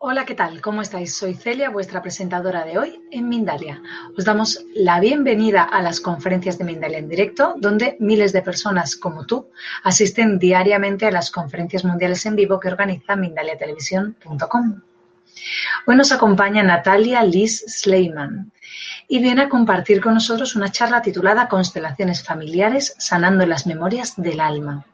Hola, ¿qué tal? ¿Cómo estáis? Soy Celia, vuestra presentadora de hoy en Mindalia. Os damos la bienvenida a las conferencias de Mindalia en directo, donde miles de personas como tú asisten diariamente a las conferencias mundiales en vivo que organiza mindaliatelevisión.com. Hoy nos acompaña Natalia Liz Sleiman y viene a compartir con nosotros una charla titulada Constelaciones familiares sanando las memorias del alma.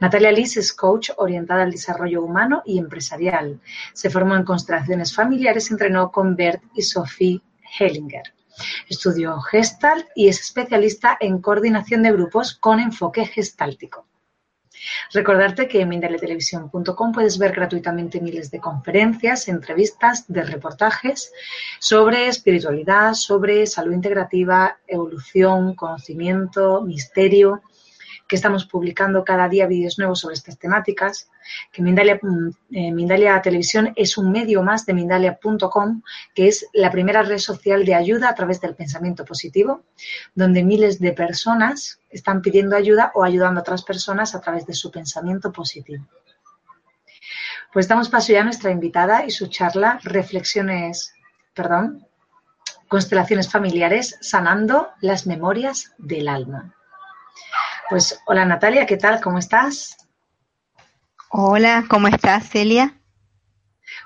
Natalia Liz es coach orientada al desarrollo humano y empresarial. Se formó en constelaciones familiares, entrenó con Bert y Sophie Hellinger. Estudió Gestalt y es especialista en coordinación de grupos con enfoque gestáltico. Recordarte que en mindaletelevisión.com puedes ver gratuitamente miles de conferencias, entrevistas, de reportajes sobre espiritualidad, sobre salud integrativa, evolución, conocimiento, misterio, que estamos publicando cada día vídeos nuevos sobre estas temáticas, que Mindalia, mm, eh, Mindalia Televisión es un medio más de Mindalia.com, que es la primera red social de ayuda a través del pensamiento positivo, donde miles de personas están pidiendo ayuda o ayudando a otras personas a través de su pensamiento positivo. Pues damos paso ya a nuestra invitada y su charla Reflexiones, perdón, Constelaciones familiares, sanando las memorias del alma. Pues hola Natalia, ¿qué tal? ¿Cómo estás? Hola, ¿cómo estás Celia?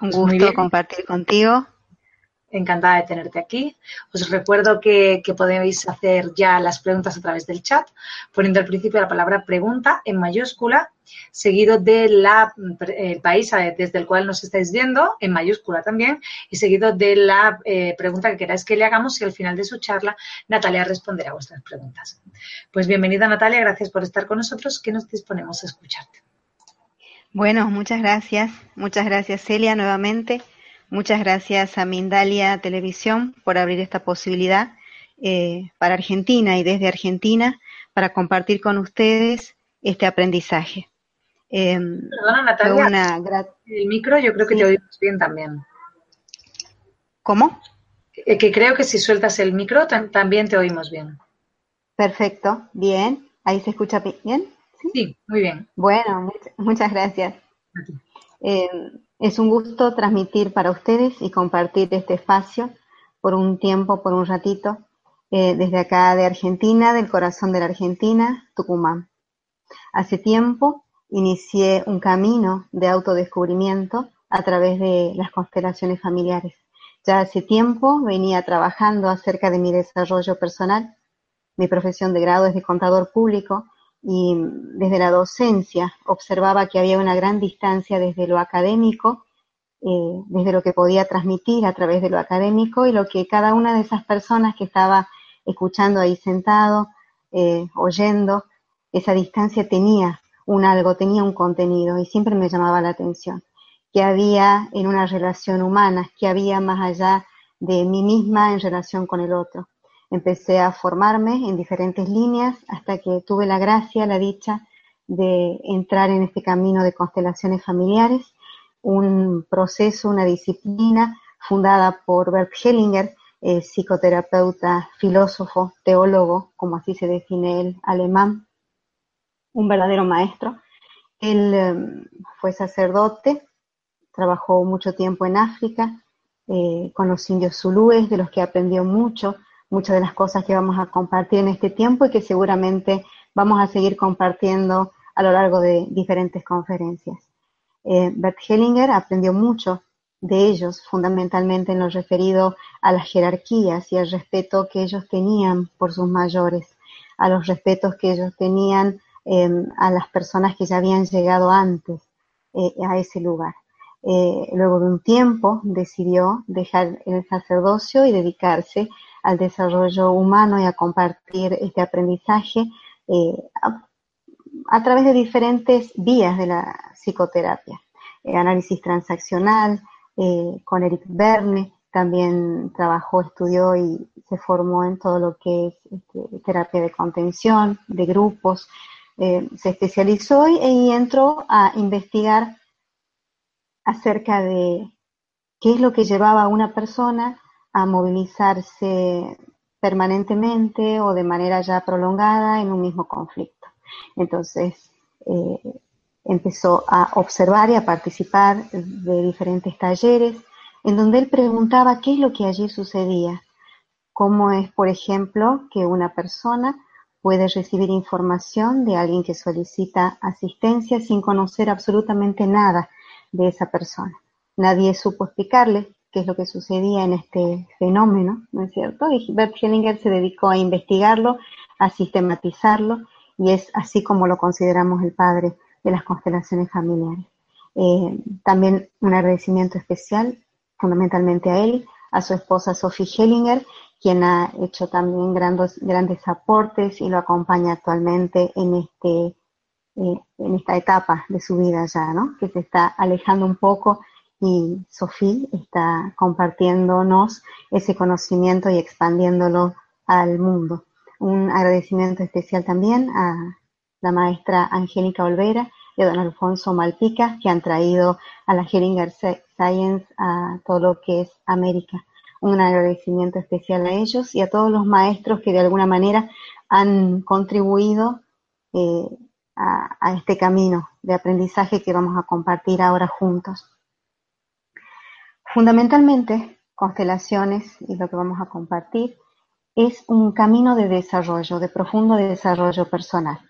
Un pues gusto compartir contigo. Encantada de tenerte aquí. Os recuerdo que, podéis hacer ya las preguntas a través del chat, poniendo al principio la palabra pregunta en mayúscula, seguido del país desde el cual nos estáis viendo, en mayúscula también, y seguido de la eh, pregunta que queráis que le hagamos y al final de su charla Natalia responderá a vuestras preguntas. Pues bienvenida Natalia, gracias por estar con nosotros, que nos disponemos a escucharte. Bueno, muchas gracias. Muchas gracias Celia nuevamente. Muchas gracias a Mindalia Televisión por abrir esta posibilidad eh, para Argentina y desde Argentina para compartir con ustedes este aprendizaje. Eh, Perdona, Natalia. El micro yo creo que te oímos bien también. ¿Cómo? Eh, que creo que si sueltas el micro también te oímos bien. Perfecto, bien. ¿Ahí se escucha bien? Sí, muy bien. Bueno, muchas gracias. Eh, es un gusto transmitir para ustedes y compartir este espacio por un tiempo, por un ratito, eh, desde acá de Argentina, del corazón de la Argentina, Tucumán. Hace tiempo inicié un camino de autodescubrimiento a través de las constelaciones familiares. Ya hace tiempo venía trabajando acerca de mi desarrollo personal. Mi profesión de grado es de contador público y desde la docencia observaba que había una gran distancia desde lo académico, eh, desde lo que podía transmitir a través de lo académico y lo que cada una de esas personas que estaba escuchando ahí sentado, eh, oyendo, esa distancia tenía un algo, tenía un contenido y siempre me llamaba la atención. que había en una relación humana? que había más allá de mí misma en relación con el otro? Empecé a formarme en diferentes líneas hasta que tuve la gracia, la dicha de entrar en este camino de constelaciones familiares, un proceso, una disciplina fundada por Bert Hellinger, eh, psicoterapeuta, filósofo, teólogo, como así se define él, alemán, un verdadero maestro. Él em, fue sacerdote, trabajó mucho tiempo en África eh, con los indios zulúes, de los que aprendió mucho, muchas de las cosas que vamos a compartir en este tiempo y que seguramente vamos a seguir compartiendo a lo largo de diferentes conferencias. Eh, Bert Hellinger aprendió mucho de ellos, fundamentalmente en lo referido a las jerarquías y al respeto que ellos tenían por sus mayores, a los respetos que ellos tenían em, a las personas que ya habían llegado antes eh, a ese lugar. Eh, luego de un tiempo decidió dejar el sacerdocio y dedicarse al desarrollo humano y a compartir este aprendizaje eh, a, través de diferentes vías de la psicoterapia. Eh, análisis transaccional, eh, con Eric Berne, también trabajó, estudió y se formó en todo lo que es este, terapia de contención, de grupos, se especializó y, y entró a investigar acerca de qué es lo que llevaba a una persona a movilizarse permanentemente o de manera ya prolongada en un mismo conflicto. Entonces, eh, empezó a observar y a participar de diferentes talleres en donde él preguntaba qué es lo que allí sucedía, cómo es, por ejemplo, que una persona puede recibir información de alguien que solicita asistencia sin conocer absolutamente nada de esa persona. Nadie supo explicarle qué es lo que sucedía en este fenómeno, ¿no es cierto? Y Bert Hellinger se dedicó a investigarlo, a sistematizarlo, y es así como lo consideramos el padre de las constelaciones familiares. Eh, también un agradecimiento especial, fundamentalmente a él, a su esposa Sophie Hellinger, quien ha hecho también grandes, grandes aportes y lo acompaña actualmente en, este, eh, en esta etapa de su vida ya, ¿no? Que se está alejando un poco y Sofía está compartiéndonos ese conocimiento y expandiéndolo al mundo. Un agradecimiento especial también a la maestra Angélica Olvera y a don Alfonso Malpica, que han traído a la Heringer Science a todo lo que es América un agradecimiento especial a ellos y a todos los maestros que de alguna manera han contribuido eh, a, este camino de aprendizaje que vamos a compartir ahora juntos. Fundamentalmente, constelaciones y lo que vamos a compartir es un camino de desarrollo, de profundo desarrollo personal.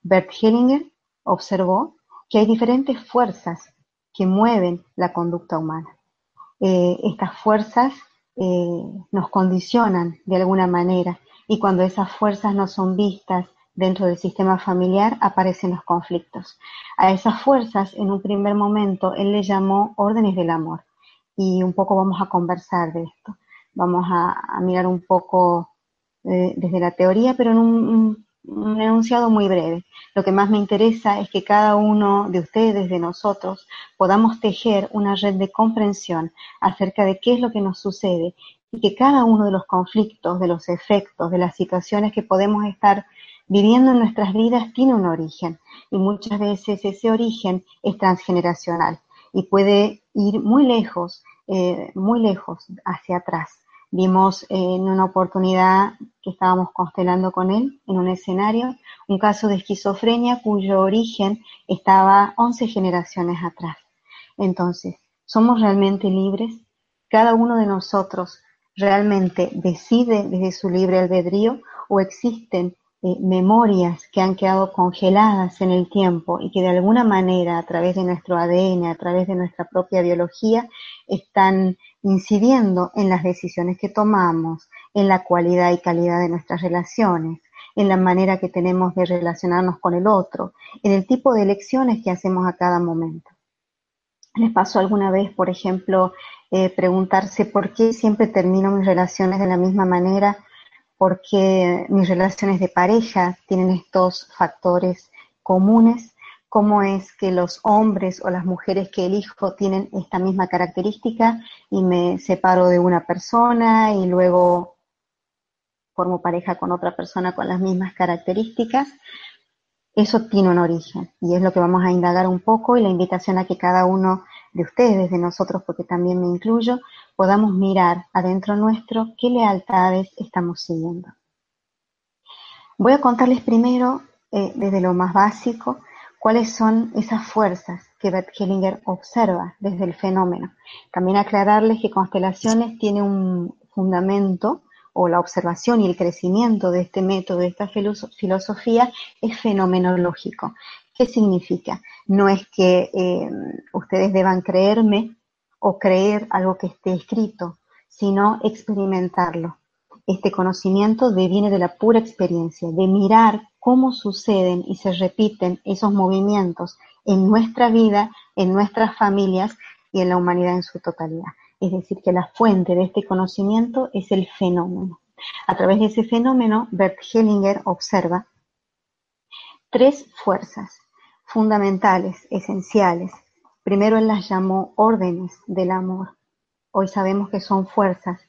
Bert Hellinger observó que hay diferentes fuerzas que mueven la conducta humana. Eh, estas fuerzas eh, nos condicionan de alguna manera y cuando esas fuerzas no son vistas dentro del sistema familiar aparecen los conflictos. A esas fuerzas en un primer momento él le llamó órdenes del amor y un poco vamos a conversar de esto. Vamos a, mirar un poco eh, desde la teoría, pero en un un enunciado muy breve. Lo que más me interesa es que cada uno de ustedes, de nosotros, podamos tejer una red de comprensión acerca de qué es lo que nos sucede y que cada uno de los conflictos, de los efectos, de las situaciones que podemos estar viviendo en nuestras vidas tiene un origen y muchas veces ese origen es transgeneracional y puede ir muy lejos, eh, muy lejos hacia atrás. Vimos en una oportunidad que estábamos constelando con él en un escenario un caso de esquizofrenia cuyo origen estaba 11 generaciones atrás. Entonces, ¿somos realmente libres? ¿Cada uno de nosotros realmente decide desde su libre albedrío o existen eh, memorias que han quedado congeladas en el tiempo y que de alguna manera a través de nuestro ADN, a través de nuestra propia biología, están incidiendo en las decisiones que tomamos, en la cualidad y calidad de nuestras relaciones, en la manera que tenemos de relacionarnos con el otro, en el tipo de elecciones que hacemos a cada momento. ¿Les pasó alguna vez, por ejemplo, eh, preguntarse por qué siempre termino mis relaciones de la misma manera porque mis relaciones de pareja tienen estos factores comunes, cómo es que los hombres o las mujeres que elijo tienen esta misma característica y me separo de una persona y luego formo pareja con otra persona con las mismas características. Eso tiene un origen y es lo que vamos a indagar un poco y la invitación a que cada uno de ustedes, de nosotros, porque también me incluyo, podamos mirar adentro nuestro qué lealtades estamos siguiendo. Voy a contarles primero, eh, desde lo más básico, cuáles son esas fuerzas que Bert Hellinger observa desde el fenómeno. También aclararles que constelaciones tiene un fundamento o la observación y el crecimiento de este método, de esta filosofía, es fenomenológico. ¿Qué significa? No es que eh, ustedes deban creerme o creer algo que esté escrito, sino experimentarlo. Este conocimiento viene de la pura experiencia, de mirar cómo suceden y se repiten esos movimientos en nuestra vida, en nuestras familias y en la humanidad en su totalidad. Es decir, que la fuente de este conocimiento es el fenómeno. A través de ese fenómeno, Bert Hellinger observa tres fuerzas fundamentales, esenciales. Primero él las llamó órdenes del amor. Hoy sabemos que son fuerzas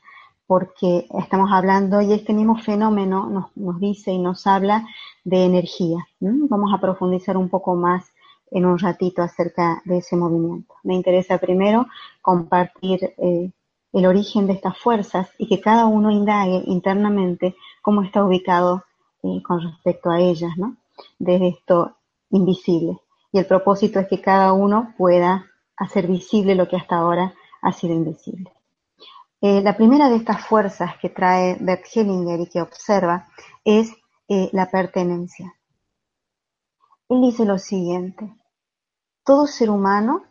porque estamos hablando y este mismo fenómeno nos, dice y nos habla de energía. Vamos a profundizar un poco más en un ratito acerca de ese movimiento. Me interesa primero compartir eh, el origen de estas fuerzas y que cada uno indague internamente cómo está ubicado eh, con respecto a ellas, ¿no? Desde esto invisible. Y el propósito es que cada uno pueda hacer visible lo que hasta ahora ha sido invisible. Eh, la primera de estas fuerzas que trae Bert Hellinger y que observa es eh, la pertenencia. Él dice lo siguiente, todo ser humano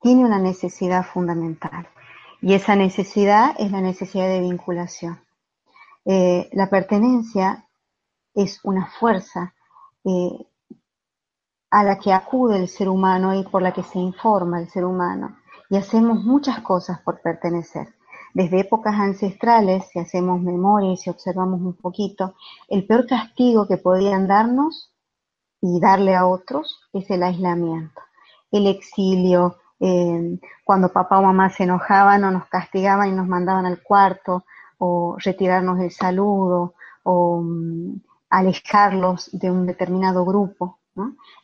tiene una necesidad fundamental y esa necesidad es la necesidad de vinculación. Eh, la pertenencia es una fuerza a la que acude el ser humano y por la que se informa el ser humano. Y hacemos muchas cosas por pertenecer. Desde épocas ancestrales, si hacemos memoria y si observamos un poquito, el peor castigo que podían darnos y darle a otros es el aislamiento, el exilio, eh, cuando papá o mamá se enojaban o nos castigaban y nos mandaban al cuarto, o retirarnos del saludo, o mm, alejarlos de un determinado grupo.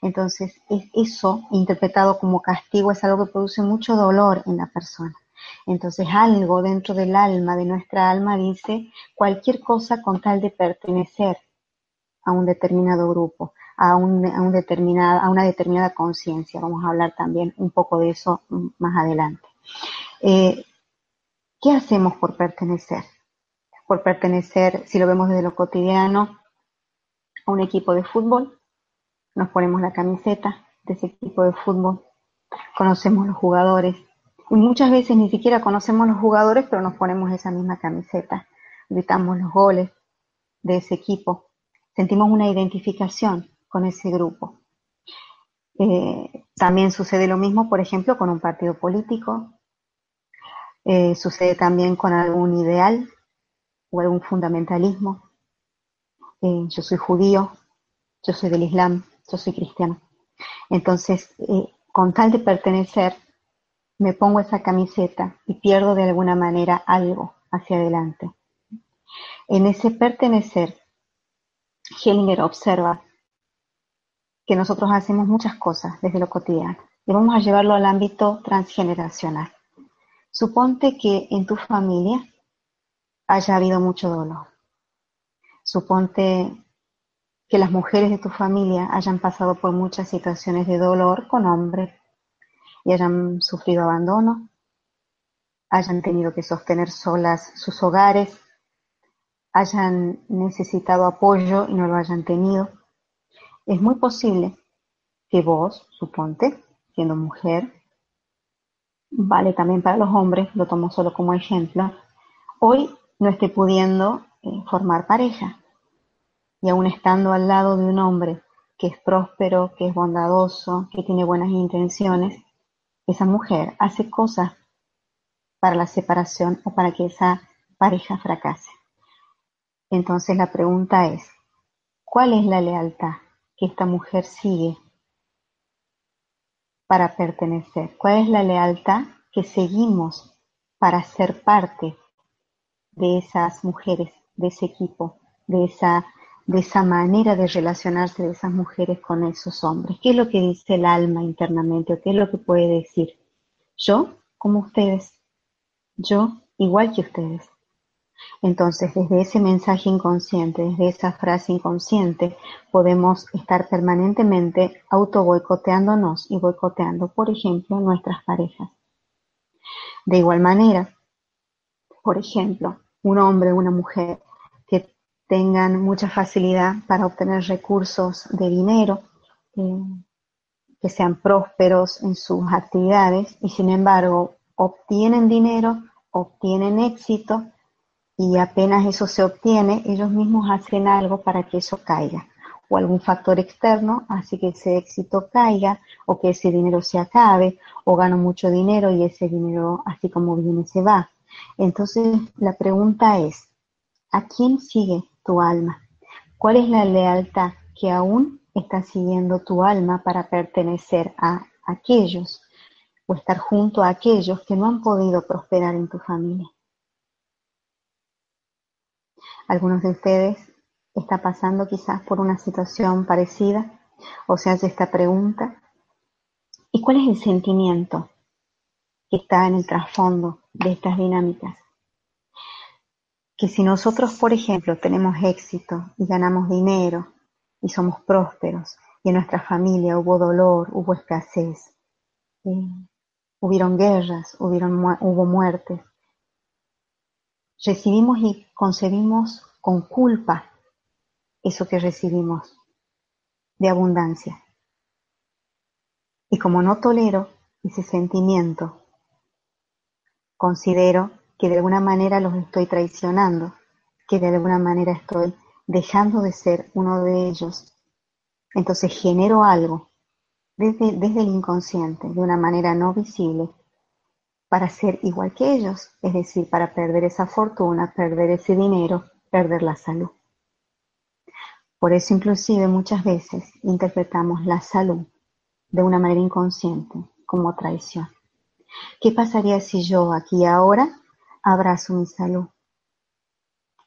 Entonces, eso interpretado como castigo es algo que produce mucho dolor en la persona. Entonces, algo dentro del alma, de nuestra alma, dice cualquier cosa con tal de pertenecer a un determinado grupo, a, un, a, un determinada, a una determinada conciencia. Vamos a hablar también un poco de eso más adelante. Eh, ¿Qué hacemos por pertenecer? Por pertenecer, si lo vemos desde lo cotidiano, a un equipo de fútbol, nos ponemos la camiseta de ese equipo de fútbol, conocemos los jugadores, y muchas veces ni siquiera conocemos los jugadores, pero nos ponemos esa misma camiseta, gritamos los goles de ese equipo, sentimos una identificación con ese grupo. Eh, también sucede lo mismo, por ejemplo, con un partido político, eh, sucede también con algún ideal o algún fundamentalismo. Eh, yo soy judío, yo soy del Islam, yo soy cristiano. Entonces, eh, con tal de pertenecer, me pongo esa camiseta y pierdo de alguna manera algo hacia adelante. En ese pertenecer, Hellinger observa que nosotros hacemos muchas cosas desde lo cotidiano y vamos a llevarlo al ámbito transgeneracional. Suponte que en tu familia haya habido mucho dolor. Suponte que las mujeres de tu familia hayan pasado por muchas situaciones de dolor con hombres y hayan sufrido abandono, hayan tenido que sostener solas sus hogares, hayan necesitado apoyo y no lo hayan tenido. Es muy posible que vos, suponte, siendo mujer, vale también para los hombres, lo tomo solo como ejemplo, hoy no esté pudiendo eh, formar pareja. Y aún estando al lado de un hombre que es próspero, que es bondadoso, que tiene buenas intenciones, esa mujer hace cosas para la separación o para que esa pareja fracase. Entonces la pregunta es, ¿cuál es la lealtad que esta mujer sigue para pertenecer? ¿Cuál es la lealtad que seguimos para ser parte de esas mujeres, de ese equipo, de esa, de esa manera de relacionarse de esas mujeres con esos hombres. ¿Qué es lo que dice el alma internamente o qué es lo que puede decir? Yo, como ustedes, yo igual que ustedes. Entonces, desde ese mensaje inconsciente, desde esa frase inconsciente, podemos estar permanentemente auto boicoteándonos y boicoteando, por ejemplo, nuestras parejas. De igual manera, por ejemplo, un hombre una mujer tengan mucha facilidad para obtener recursos de dinero, eh, que sean prósperos en sus actividades y sin embargo obtienen dinero, obtienen éxito y apenas eso se obtiene, ellos mismos hacen algo para que eso caiga o algún factor externo hace que ese éxito caiga o que ese dinero se acabe o gano mucho dinero y ese dinero así como viene se va. Entonces, la pregunta es, ¿a quién sigue tu alma? ¿Cuál es la lealtad que aún está siguiendo tu alma para pertenecer a aquellos o estar junto a aquellos que no han podido prosperar en tu familia? Algunos de ustedes está pasando quizás por una situación parecida o se hace esta pregunta. ¿Y cuál es el sentimiento que está en el trasfondo de estas dinámicas. Que si nosotros, por ejemplo, tenemos éxito y ganamos dinero y somos prósperos y en nuestra familia hubo dolor, hubo escasez, eh, hubieron guerras, hubieron, hubo muertes, recibimos y concebimos con culpa eso que recibimos de abundancia. Y como no tolero ese sentimiento, considero que de alguna manera los estoy traicionando, que de alguna manera estoy dejando de ser uno de ellos. Entonces genero algo desde, desde el inconsciente, de una manera no visible, para ser igual que ellos, es decir, para perder esa fortuna, perder ese dinero, perder la salud. Por eso inclusive muchas veces interpretamos la salud de una manera inconsciente como traición. ¿Qué pasaría si yo aquí ahora abrazo mi salud?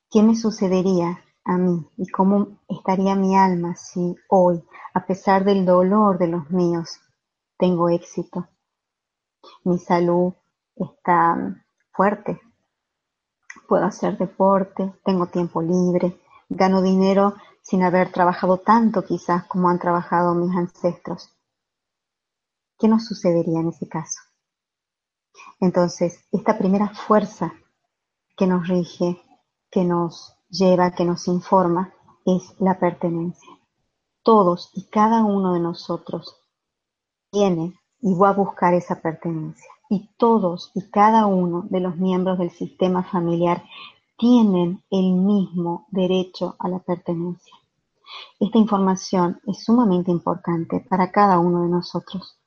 ¿Qué me sucedería a mí y cómo estaría mi alma si hoy, a pesar del dolor de los míos, tengo éxito? Mi salud está fuerte. Puedo hacer deporte, tengo tiempo libre, gano dinero sin haber trabajado tanto quizás como han trabajado mis ancestros. ¿Qué nos sucedería en ese caso? Entonces, esta primera fuerza que nos rige, que nos lleva, que nos informa, es la pertenencia. Todos y cada uno de nosotros tiene y va a buscar esa pertenencia y todos y cada uno de los miembros del sistema familiar tienen el mismo derecho a la pertenencia. Esta información es sumamente importante para cada uno de nosotros.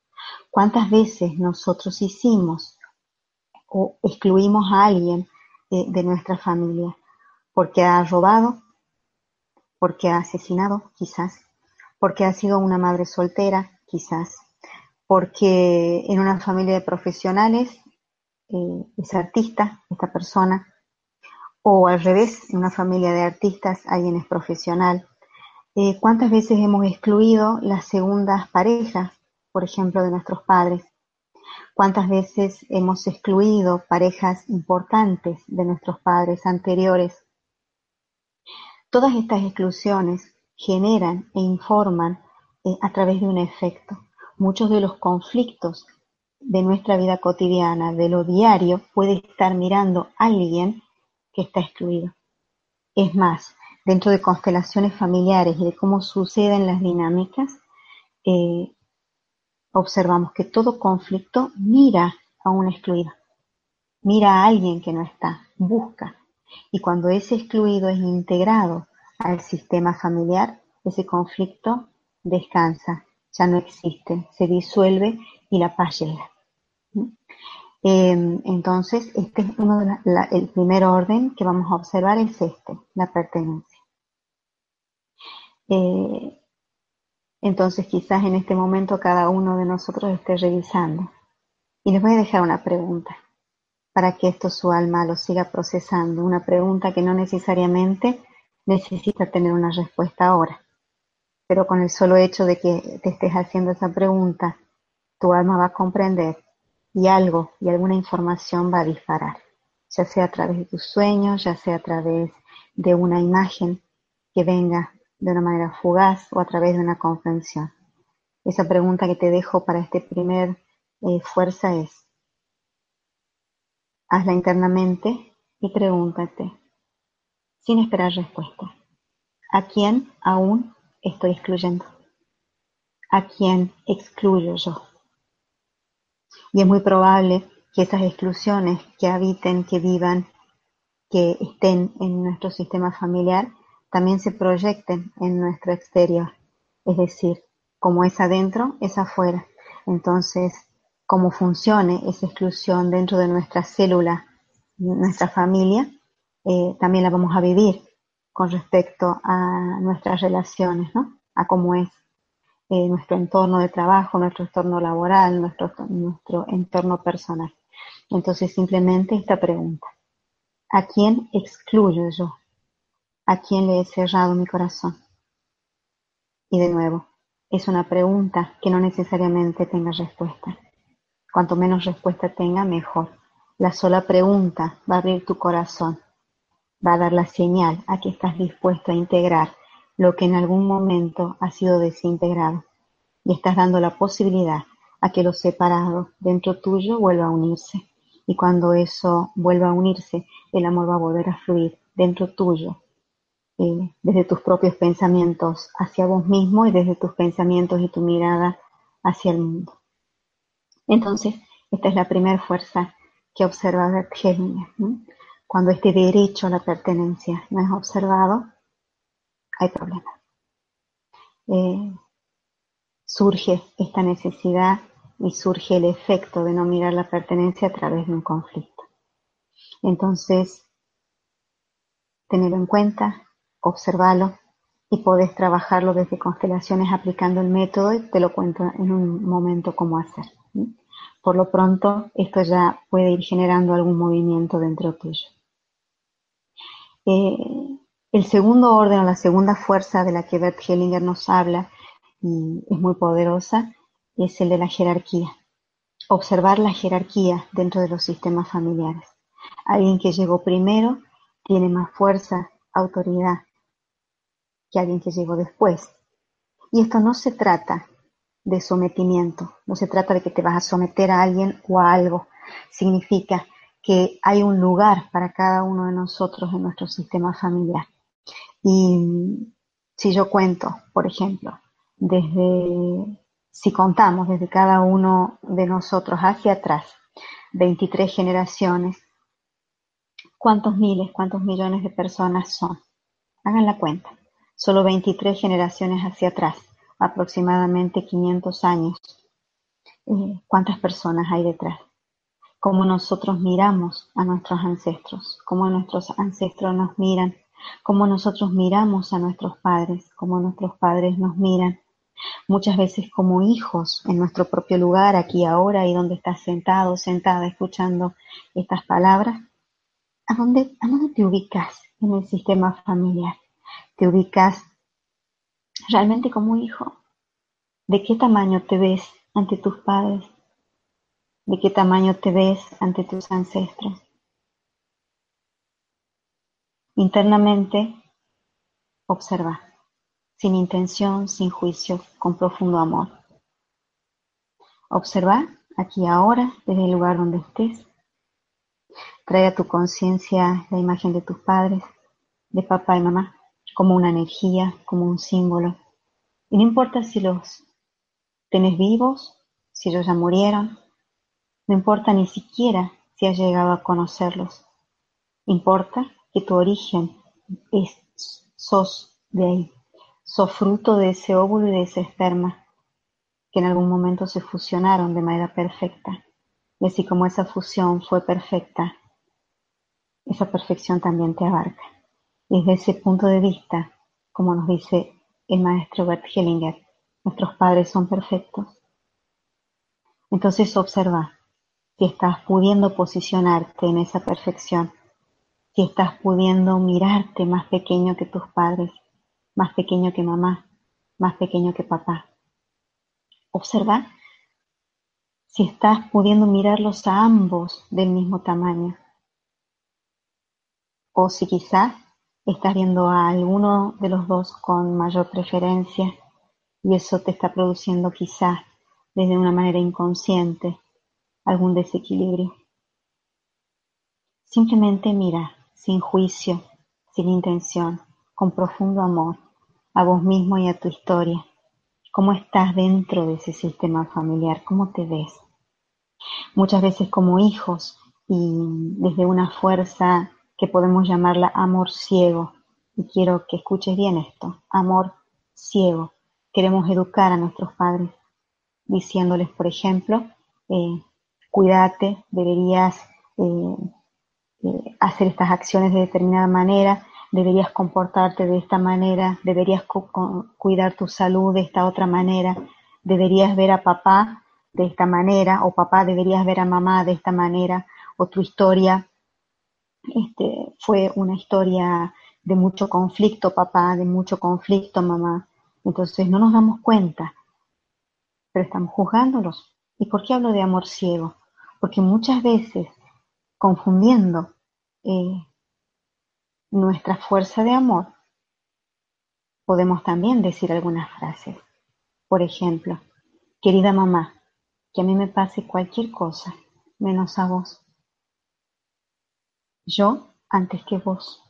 ¿Cuántas veces nosotros hicimos o excluimos a alguien de, nuestra familia? Porque ha robado, porque ha asesinado, quizás, porque ha sido una madre soltera, quizás, porque en una familia de profesionales eh, es artista esta persona, o al revés, en una familia de artistas alguien es profesional. Eh, ¿Cuántas veces hemos excluido las segundas parejas, por ejemplo, de nuestros padres? ¿Cuántas veces hemos excluido parejas importantes de nuestros padres anteriores? Todas estas exclusiones generan e informan eh, a través de un efecto muchos de los conflictos de nuestra vida cotidiana, de lo diario, puede estar mirando a alguien que está excluido. Es más, dentro de constelaciones familiares y de cómo suceden las dinámicas, eh, observamos que todo conflicto mira a una excluida, mira a alguien que no está, busca. Y cuando ese excluido es integrado al sistema familiar, ese conflicto descansa, ya no existe, se disuelve y la paz llega. Em, entonces, este es uno de el primer orden que vamos a observar es este, la pertenencia. Eh, entonces, quizás en este momento cada uno de nosotros esté revisando. Y les voy a dejar una pregunta para que esto su alma lo siga procesando. Una pregunta que no necesariamente necesita tener una respuesta ahora pero con el solo hecho de que te estés haciendo esa pregunta, tu alma va a comprender y algo y alguna información va a disparar, ya sea a través de tus sueños, ya sea a través de una imagen que venga de una manera fugaz o a través de una comprensión. Esa pregunta que te dejo para este primer eh, fuerza es, hazla internamente y pregúntate, sin esperar respuesta, ¿a quién aún estoy excluyendo? ¿A quién excluyo yo? Y es muy probable que esas exclusiones que habiten, que vivan, que estén en nuestro sistema familiar, también se proyecten en nuestro exterior. Es decir, como es adentro, es afuera. Entonces, cómo funcione esa exclusión dentro de nuestra célula, nuestra familia, eh, también la vamos a vivir con respecto a nuestras relaciones, ¿no? A cómo es eh, nuestro entorno de trabajo, nuestro entorno laboral, nuestro, nuestro entorno personal. Entonces, simplemente esta pregunta. ¿A quién excluyo yo? ¿A quién le he cerrado mi corazón? Y de nuevo, es una pregunta que no necesariamente tenga respuesta. Cuanto menos respuesta tenga, mejor. La sola pregunta va a abrir tu corazón va a dar la señal a que estás dispuesto a integrar lo que en algún momento ha sido desintegrado y estás dando la posibilidad a que lo separado dentro tuyo vuelva a unirse. Y cuando eso vuelva a unirse, el amor va a volver a fluir dentro tuyo, eh, desde tus propios pensamientos hacia vos mismo y desde tus pensamientos y tu mirada hacia el mundo. Entonces, esta es la primera fuerza que observa Bert. Cuando este derecho a la pertenencia no es observado, hay problema. Eh, surge esta necesidad y surge el efecto de no mirar la pertenencia a través de un conflicto. Entonces, tenerlo en cuenta, observarlo y podés trabajarlo desde constelaciones aplicando el método y te lo cuento en un momento cómo hacer. Por lo pronto, esto ya puede ir generando algún movimiento dentro tuyo. Eh, el segundo orden o la segunda fuerza de la que Bert Hellinger nos habla y es muy poderosa es el de la jerarquía. Observar la jerarquía dentro de los sistemas familiares. Alguien que llegó primero tiene más fuerza, autoridad que alguien que llegó después. Y esto no se trata de sometimiento, no se trata de que te vas a someter a alguien o a algo. Significa que hay un lugar para cada uno de nosotros en nuestro sistema familiar. Y si yo cuento, por ejemplo, desde, si contamos desde cada uno de nosotros hacia atrás, 23 generaciones, ¿cuántos miles, cuántos millones de personas son? Hagan la cuenta. Solo 23 generaciones hacia atrás, aproximadamente 500 años. Eh, ¿Cuántas personas hay detrás? Cómo nosotros miramos a nuestros ancestros, cómo nuestros ancestros nos miran cómo nosotros miramos a nuestros padres, cómo nuestros padres nos miran, muchas veces como hijos en nuestro propio lugar, aquí ahora y donde estás sentado, sentada, escuchando estas palabras, ¿a dónde, ¿a dónde te ubicas en el sistema familiar? ¿Te ubicas realmente como hijo? ¿De qué tamaño te ves ante tus padres? ¿De qué tamaño te ves ante tus ancestros? Internamente, observa, sin intención, sin juicio, con profundo amor. Observa aquí ahora, desde el lugar donde estés. Trae a tu conciencia la imagen de tus padres, de papá y mamá, como una energía, como un símbolo. Y no importa si los tenés vivos, si ellos ya murieron, no importa ni siquiera si has llegado a conocerlos. Importa que tu origen es, sos de ahí, sos fruto de ese óvulo y de ese esperma, que en algún momento se fusionaron de manera perfecta. Y así como esa fusión fue perfecta, esa perfección también te abarca. Desde ese punto de vista, como nos dice el maestro Bert Hellinger, nuestros padres son perfectos. Entonces observa si estás pudiendo posicionarte en esa perfección si estás pudiendo mirarte más pequeño que tus padres, más pequeño que mamá, más pequeño que papá. Observa si estás pudiendo mirarlos a ambos del mismo tamaño. O si quizás estás viendo a alguno de los dos con mayor preferencia y eso te está produciendo quizás desde una manera inconsciente algún desequilibrio. Simplemente mira sin juicio, sin intención, con profundo amor a vos mismo y a tu historia. ¿Cómo estás dentro de ese sistema familiar? ¿Cómo te ves? Muchas veces como hijos y desde una fuerza que podemos llamarla amor ciego. Y quiero que escuches bien esto, amor ciego. Queremos educar a nuestros padres diciéndoles, por ejemplo, eh, cuídate, deberías eh, eh, hacer estas acciones de determinada manera, deberías comportarte de esta manera, deberías cuidar tu salud de esta otra manera, deberías ver a papá de esta manera, o papá deberías ver a mamá de esta manera, o tu historia este, fue una historia de mucho conflicto, papá, de mucho conflicto, mamá. Entonces no nos damos cuenta, pero estamos juzgándolos. ¿Y por qué hablo de amor ciego? Porque muchas veces confundiendo eh, nuestra fuerza de amor podemos también decir algunas frases. Por ejemplo, querida mamá, que a mí me pase cualquier cosa, menos a vos. Yo antes que vos.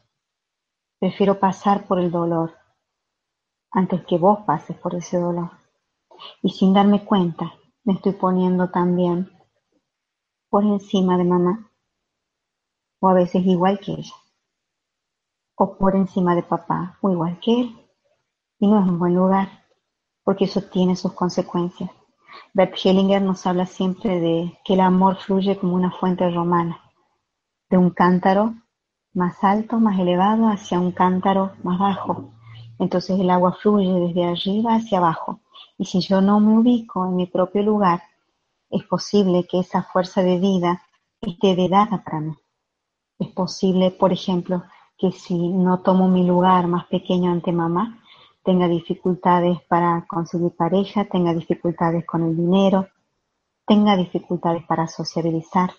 Prefiero pasar por el dolor antes que vos pases por ese dolor. Y sin darme cuenta, me estoy poniendo también por encima de mamá, o a veces igual que ella, o por encima de papá, o igual que él. Y no es un buen lugar, porque eso tiene sus consecuencias. Bert Hellinger nos habla siempre de que el amor fluye como una fuente romana, de un cántaro más alto, más elevado, hacia un cántaro más bajo. Entonces el agua fluye desde arriba hacia abajo. Y si yo no me ubico en mi propio lugar, es posible que esa fuerza de vida esté vedada para mí. Es posible, por ejemplo, que si no tomo mi lugar más pequeño ante mamá, tenga dificultades para conseguir pareja, tenga dificultades con el dinero, tenga dificultades para sociabilizar.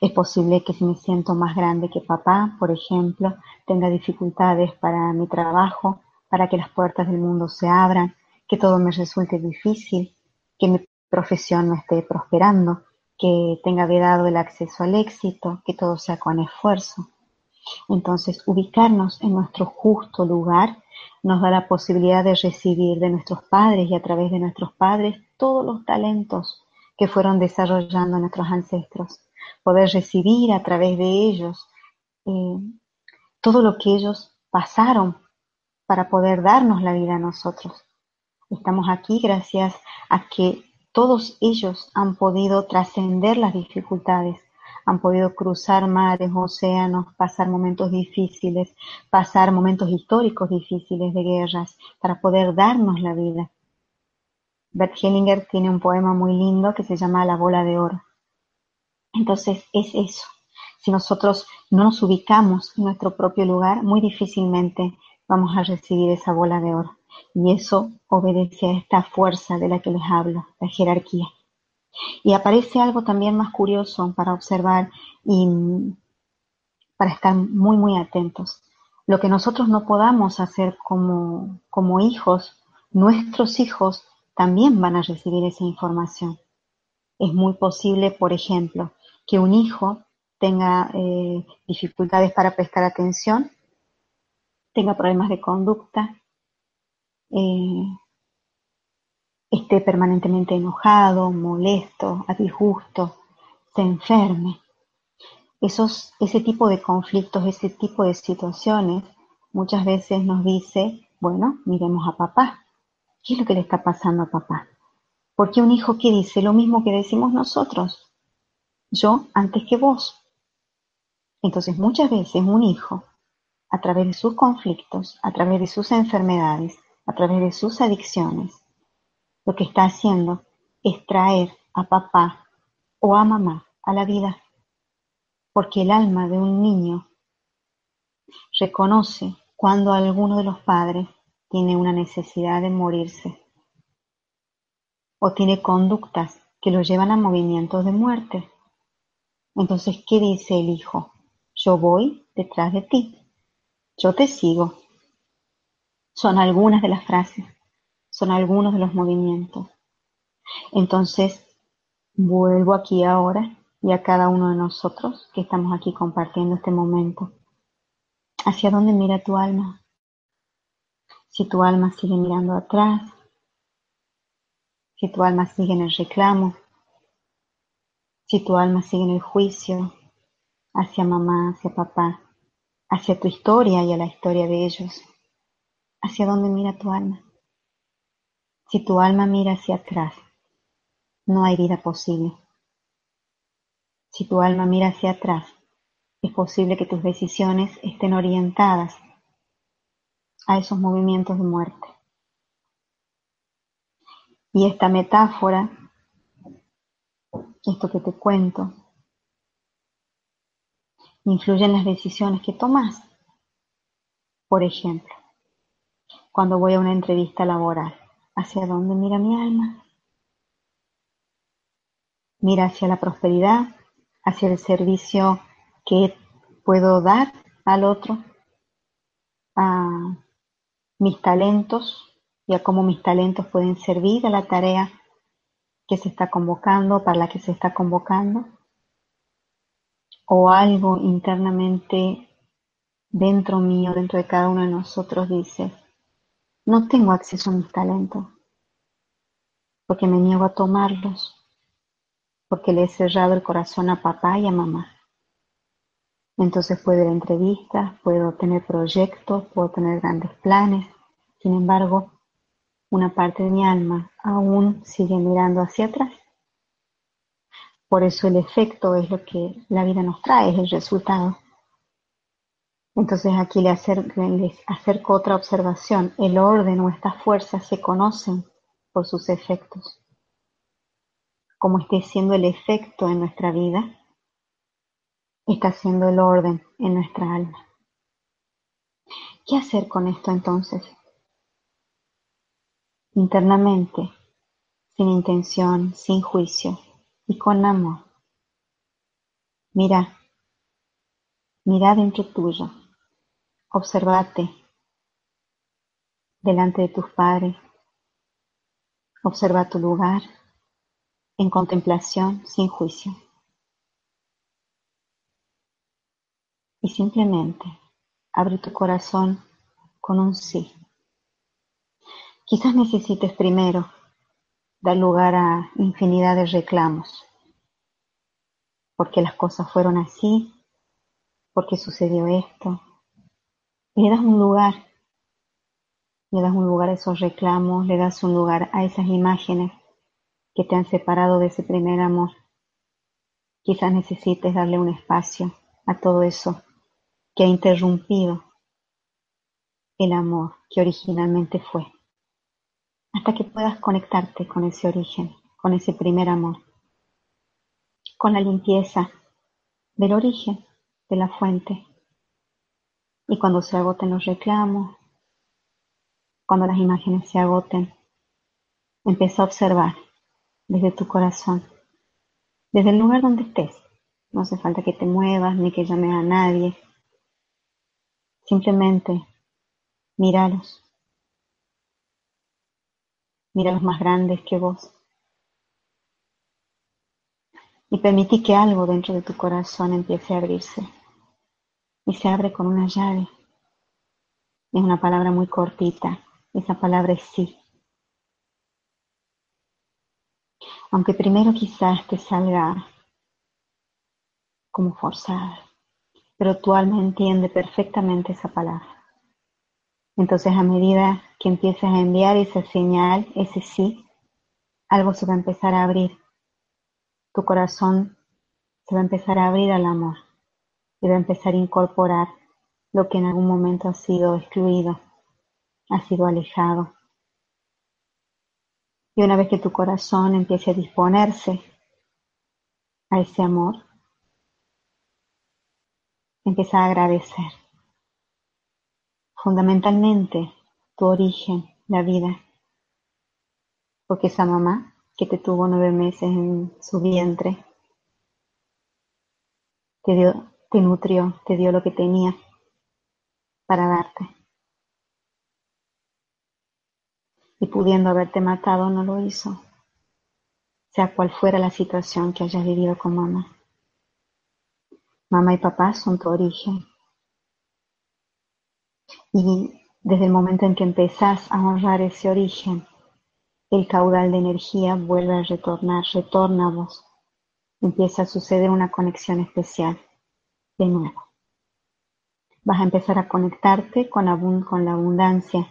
Es posible que si me siento más grande que papá, por ejemplo, tenga dificultades para mi trabajo, para que las puertas del mundo se abran, que todo me resulte difícil, que mi profesión no esté prosperando, que tenga vedado el acceso al éxito, que todo sea con esfuerzo. Entonces, ubicarnos en nuestro justo lugar nos da la posibilidad de recibir de nuestros padres y a través de nuestros padres todos los talentos que fueron desarrollando nuestros ancestros poder recibir a través de ellos eh, todo lo que ellos pasaron para poder darnos la vida a nosotros. Estamos aquí gracias a que todos ellos han podido trascender las dificultades, han podido cruzar mares, océanos, pasar momentos difíciles, pasar momentos históricos difíciles de guerras para poder darnos la vida. Bert Hellinger tiene un poema muy lindo que se llama La bola de oro. Entonces es eso. Si nosotros no nos ubicamos en nuestro propio lugar, muy difícilmente vamos a recibir esa bola de oro. Y eso obedece a esta fuerza de la que les hablo, la jerarquía. Y aparece algo también más curioso para observar y para estar muy, muy atentos. Lo que nosotros no podamos hacer como, como hijos, nuestros hijos también van a recibir esa información. Es muy posible, por ejemplo, que un hijo tenga eh, dificultades para prestar atención, tenga problemas de conducta, eh, esté permanentemente enojado, molesto, a disgusto, se enferme. Esos, ese tipo de conflictos, ese tipo de situaciones, muchas veces nos dice, bueno, miremos a papá. ¿Qué es lo que le está pasando a papá? Porque un hijo que dice lo mismo que decimos nosotros, yo antes que vos. Entonces muchas veces un hijo, a través de sus conflictos, a través de sus enfermedades, a través de sus adicciones, lo que está haciendo es traer a papá o a mamá a la vida. Porque el alma de un niño reconoce cuando alguno de los padres tiene una necesidad de morirse o tiene conductas que lo llevan a movimientos de muerte. Entonces, ¿qué dice el hijo? Yo voy detrás de ti. Yo te sigo. Son algunas de las frases, son algunos de los movimientos. Entonces, vuelvo aquí ahora y a cada uno de nosotros que estamos aquí compartiendo este momento. ¿Hacia dónde mira tu alma? Si tu alma sigue mirando atrás, si tu alma sigue en el reclamo, si tu alma sigue en el juicio hacia mamá, hacia papá, hacia tu historia y a la historia de ellos, ¿hacia dónde mira tu alma? Si tu alma mira hacia atrás, no hay vida posible. Si tu alma mira hacia atrás, es posible que tus decisiones estén orientadas a esos movimientos de muerte. Y esta metáfora esto que te cuento, influye en las decisiones que tomas. Por ejemplo, cuando voy a una entrevista laboral, ¿hacia dónde mira mi alma? Mira hacia la prosperidad, hacia el servicio que puedo dar al otro, a mis talentos y a cómo mis talentos pueden servir a la tarea que se está convocando, para la que se está convocando, o algo internamente dentro mío, dentro de cada uno de nosotros dice, no tengo acceso a mis talentos, porque me niego a tomarlos, porque le he cerrado el corazón a papá y a mamá. Entonces puedo ir a entrevistas, puedo tener proyectos, puedo tener grandes planes. Sin embargo, una parte de mi alma aún sigue mirando hacia atrás. Por eso el efecto es lo que la vida nos trae, es el resultado. Entonces aquí le acerco, otra observación. El orden o estas fuerzas se conocen por sus efectos. Como esté siendo el efecto en nuestra vida, está siendo el orden en nuestra alma. ¿Qué hacer con esto entonces? Internamente, sin intención, sin juicio y con amor. Mira, mira dentro tuyo, observate delante de tus padres, observa tu lugar en contemplación sin juicio. y simplemente abre tu corazón con un sí. Quizás necesites primero dar lugar a infinidad de reclamos, porque las cosas fueron así, porque sucedió esto. Le das un lugar, le das un lugar a esos reclamos, le das un lugar a esas imágenes que te han separado de ese primer amor. Quizás necesites darle un espacio a todo eso que ha interrumpido el amor que originalmente fue, hasta que puedas conectarte con ese origen, con ese primer amor, con la limpieza del origen, de la fuente. Y cuando se agoten los reclamos, cuando las imágenes se agoten, empieza a observar desde tu corazón, desde el lugar donde estés. No hace falta que te muevas ni que llames a nadie, Simplemente míralos. Míralos más grandes que vos. Y permití que algo dentro de tu corazón empiece a abrirse. Y se abre con una llave. Es una palabra muy cortita. Esa palabra es sí. Aunque primero quizás te salga como forzada pero tu alma entiende perfectamente esa palabra. Entonces a medida que empieces a enviar esa señal, ese sí, algo se va a empezar a abrir. Tu corazón se va a empezar a abrir al amor y va a empezar a incorporar lo que en algún momento ha sido excluido, ha sido alejado. Y una vez que tu corazón empiece a disponerse a ese amor, Empieza a agradecer. Fundamentalmente, tu origen, la vida. Porque esa mamá que te tuvo nueve meses en su vientre, te dio, te nutrió, te dio lo que tenía para darte. Y pudiendo haberte matado, no lo hizo, sea cual fuera la situación que hayas vivido con mamá. Mamá y papá son tu origen. Y desde el momento en que empezás a honrar ese origen, el caudal de energía vuelve a retornar, retorna a. Empieza a suceder una conexión especial de nuevo. Vas a empezar a conectarte con, con la abundancia.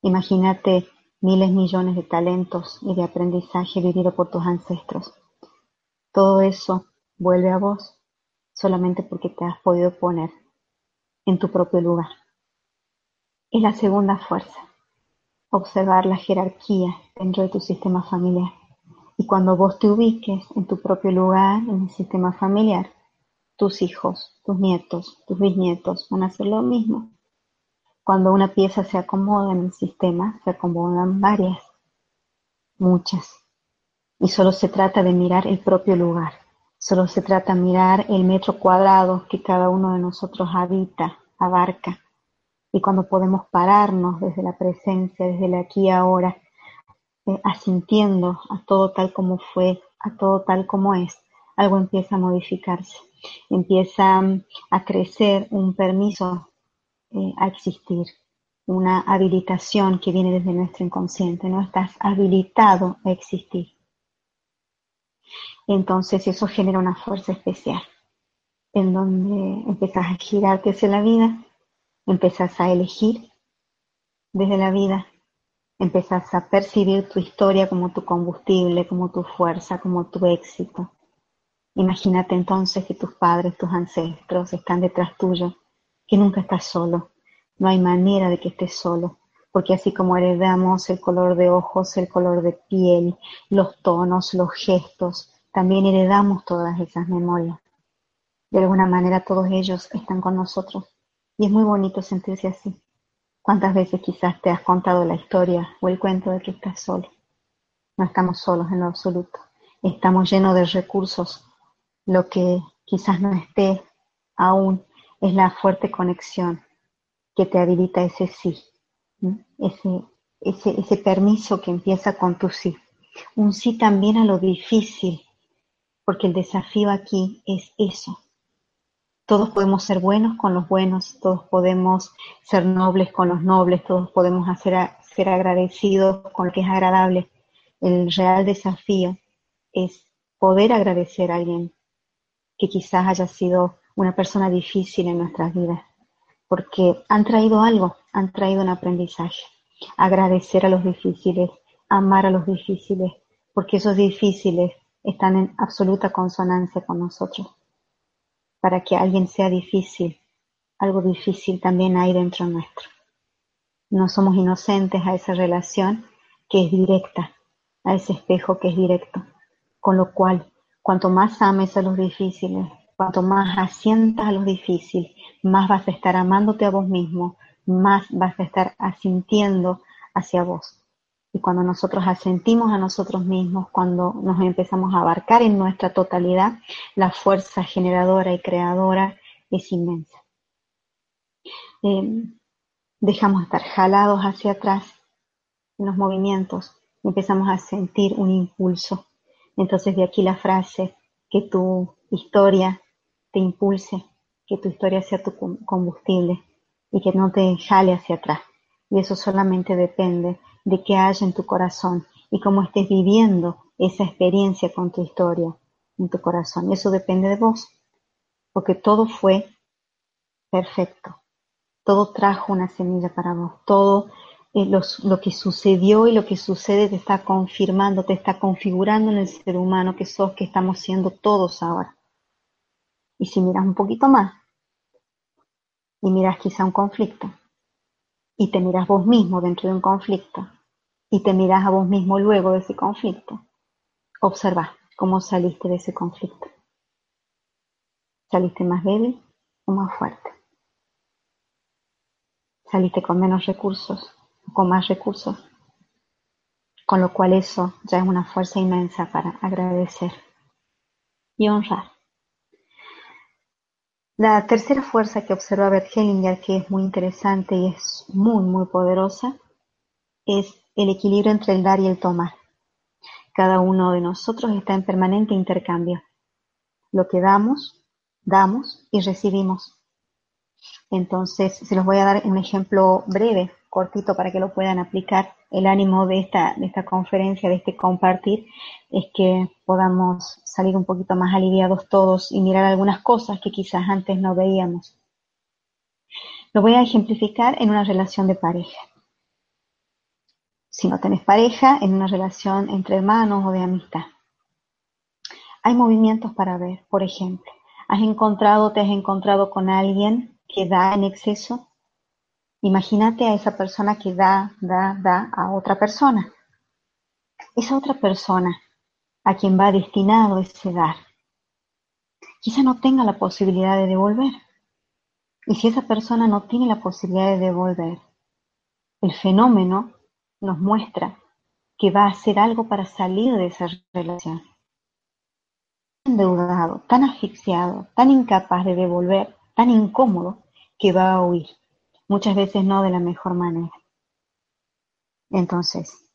Imagínate miles, millones de talentos y de aprendizaje vivido por tus ancestros. Todo eso vuelve a vos solamente porque te has podido poner en tu propio lugar. Y la segunda fuerza, observar la jerarquía dentro de tu sistema familiar. Y cuando vos te ubiques en tu propio lugar, en el sistema familiar, tus hijos, tus nietos, tus bisnietos van a hacer lo mismo. Cuando una pieza se acomoda en el sistema, se acomodan varias, muchas. Y solo se trata de mirar el propio lugar Solo se trata de mirar el metro cuadrado que cada uno de nosotros habita, abarca, Y cuando podemos pararnos desde la presencia, desde el aquí y ahora, eh, asintiendo a todo tal como fue, a todo tal como es, algo empieza a modificarse, empieza mm, a crecer un permiso eh, a existir, una habilitación que viene desde nuestro inconsciente, ¿no? Estás habilitado a existir. Entonces eso genera una fuerza especial, en donde empiezas a girarte hacia la vida, empiezas a elegir desde la vida, empiezas a percibir tu historia como tu combustible, como tu fuerza, como tu éxito. Imagínate entonces que tus padres, tus ancestros están detrás tuyo, que nunca estás solo, no hay manera de que estés solo, porque así como heredamos el color de ojos, el color de piel, los tonos, los gestos, también heredamos todas esas memorias. De alguna manera todos ellos están con nosotros y es muy bonito sentirse así. ¿Cuántas veces quizás te has contado la historia o el cuento de que estás solo? No estamos solos en lo absoluto. Estamos llenos de recursos. Lo que quizás no esté aún es la fuerte conexión que te habilita ese sí, ese, ese, permiso que empieza con tu sí. Un sí también a lo difícil, porque el desafío aquí es eso. Todos podemos ser buenos con los buenos, todos podemos ser nobles con los nobles, todos podemos hacer, ser agradecidos con lo que es agradable. El real desafío es poder agradecer a alguien que quizás haya sido una persona difícil en nuestras vidas, porque han traído algo, han traído un aprendizaje. Agradecer a los difíciles, amar a los difíciles, porque esos difíciles están en absoluta consonancia con nosotros. Para que alguien sea difícil, algo difícil también hay dentro nuestro. No somos inocentes a esa relación que es directa, a ese espejo que es directo. Con lo cual, cuanto más ames a los difíciles, Cuanto más asientas a lo difícil, más vas a estar amándote a vos mismo, más vas a estar asintiendo hacia vos. Y cuando nosotros asentimos a nosotros mismos, cuando nos empezamos a abarcar en nuestra totalidad, la fuerza generadora y creadora es inmensa. Eh, dejamos de estar jalados hacia atrás en los movimientos empezamos a sentir un impulso. Entonces de aquí la frase que tu historia te impulse, que tu historia sea tu combustible y que no te jale hacia atrás. Y eso solamente depende de qué haya en tu corazón y cómo estés viviendo esa experiencia con tu historia en tu corazón. Y eso depende de vos, porque todo fue perfecto. Todo trajo una semilla para vos. Todo eh, lo que sucedió y lo que sucede te está confirmando, te está configurando en el ser humano que sos, que estamos siendo todos ahora. Y si miras un poquito más, y miras quizá un conflicto, y te miras vos mismo dentro de un conflicto, y te miras a vos mismo luego de ese conflicto, observa cómo saliste de ese conflicto. ¿Saliste más débil o más fuerte? ¿Saliste con menos recursos o con más recursos? Con lo cual eso ya es una fuerza inmensa para agradecer y honrar. La tercera fuerza que observa Bert Hellinger, que es muy interesante y es muy, muy poderosa, es el equilibrio entre el dar y el tomar. Cada uno de nosotros está en permanente intercambio. Lo que damos, damos y recibimos. Entonces, se los voy a dar un ejemplo breve, cortito, para que lo puedan aplicar el ánimo de esta, de esta conferencia, de este compartir, es que podamos salir un poquito más aliviados todos y mirar algunas cosas que quizás antes no veíamos. Lo voy a ejemplificar en una relación de pareja. Si no tenés pareja, en una relación entre hermanos o de amistad. Hay movimientos para ver, por ejemplo, has encontrado, te has encontrado con alguien que da en exceso Imagínate a esa persona que da, da, da a otra persona. Esa otra persona a quien va destinado ese dar, quizá no tenga la posibilidad de devolver. Y si esa persona no tiene la posibilidad de devolver, el fenómeno nos muestra que va a hacer algo para salir de esa relación. Tan endeudado, tan asfixiado, tan incapaz de devolver, tan incómodo, que va a huir muchas veces no de la mejor manera. Entonces,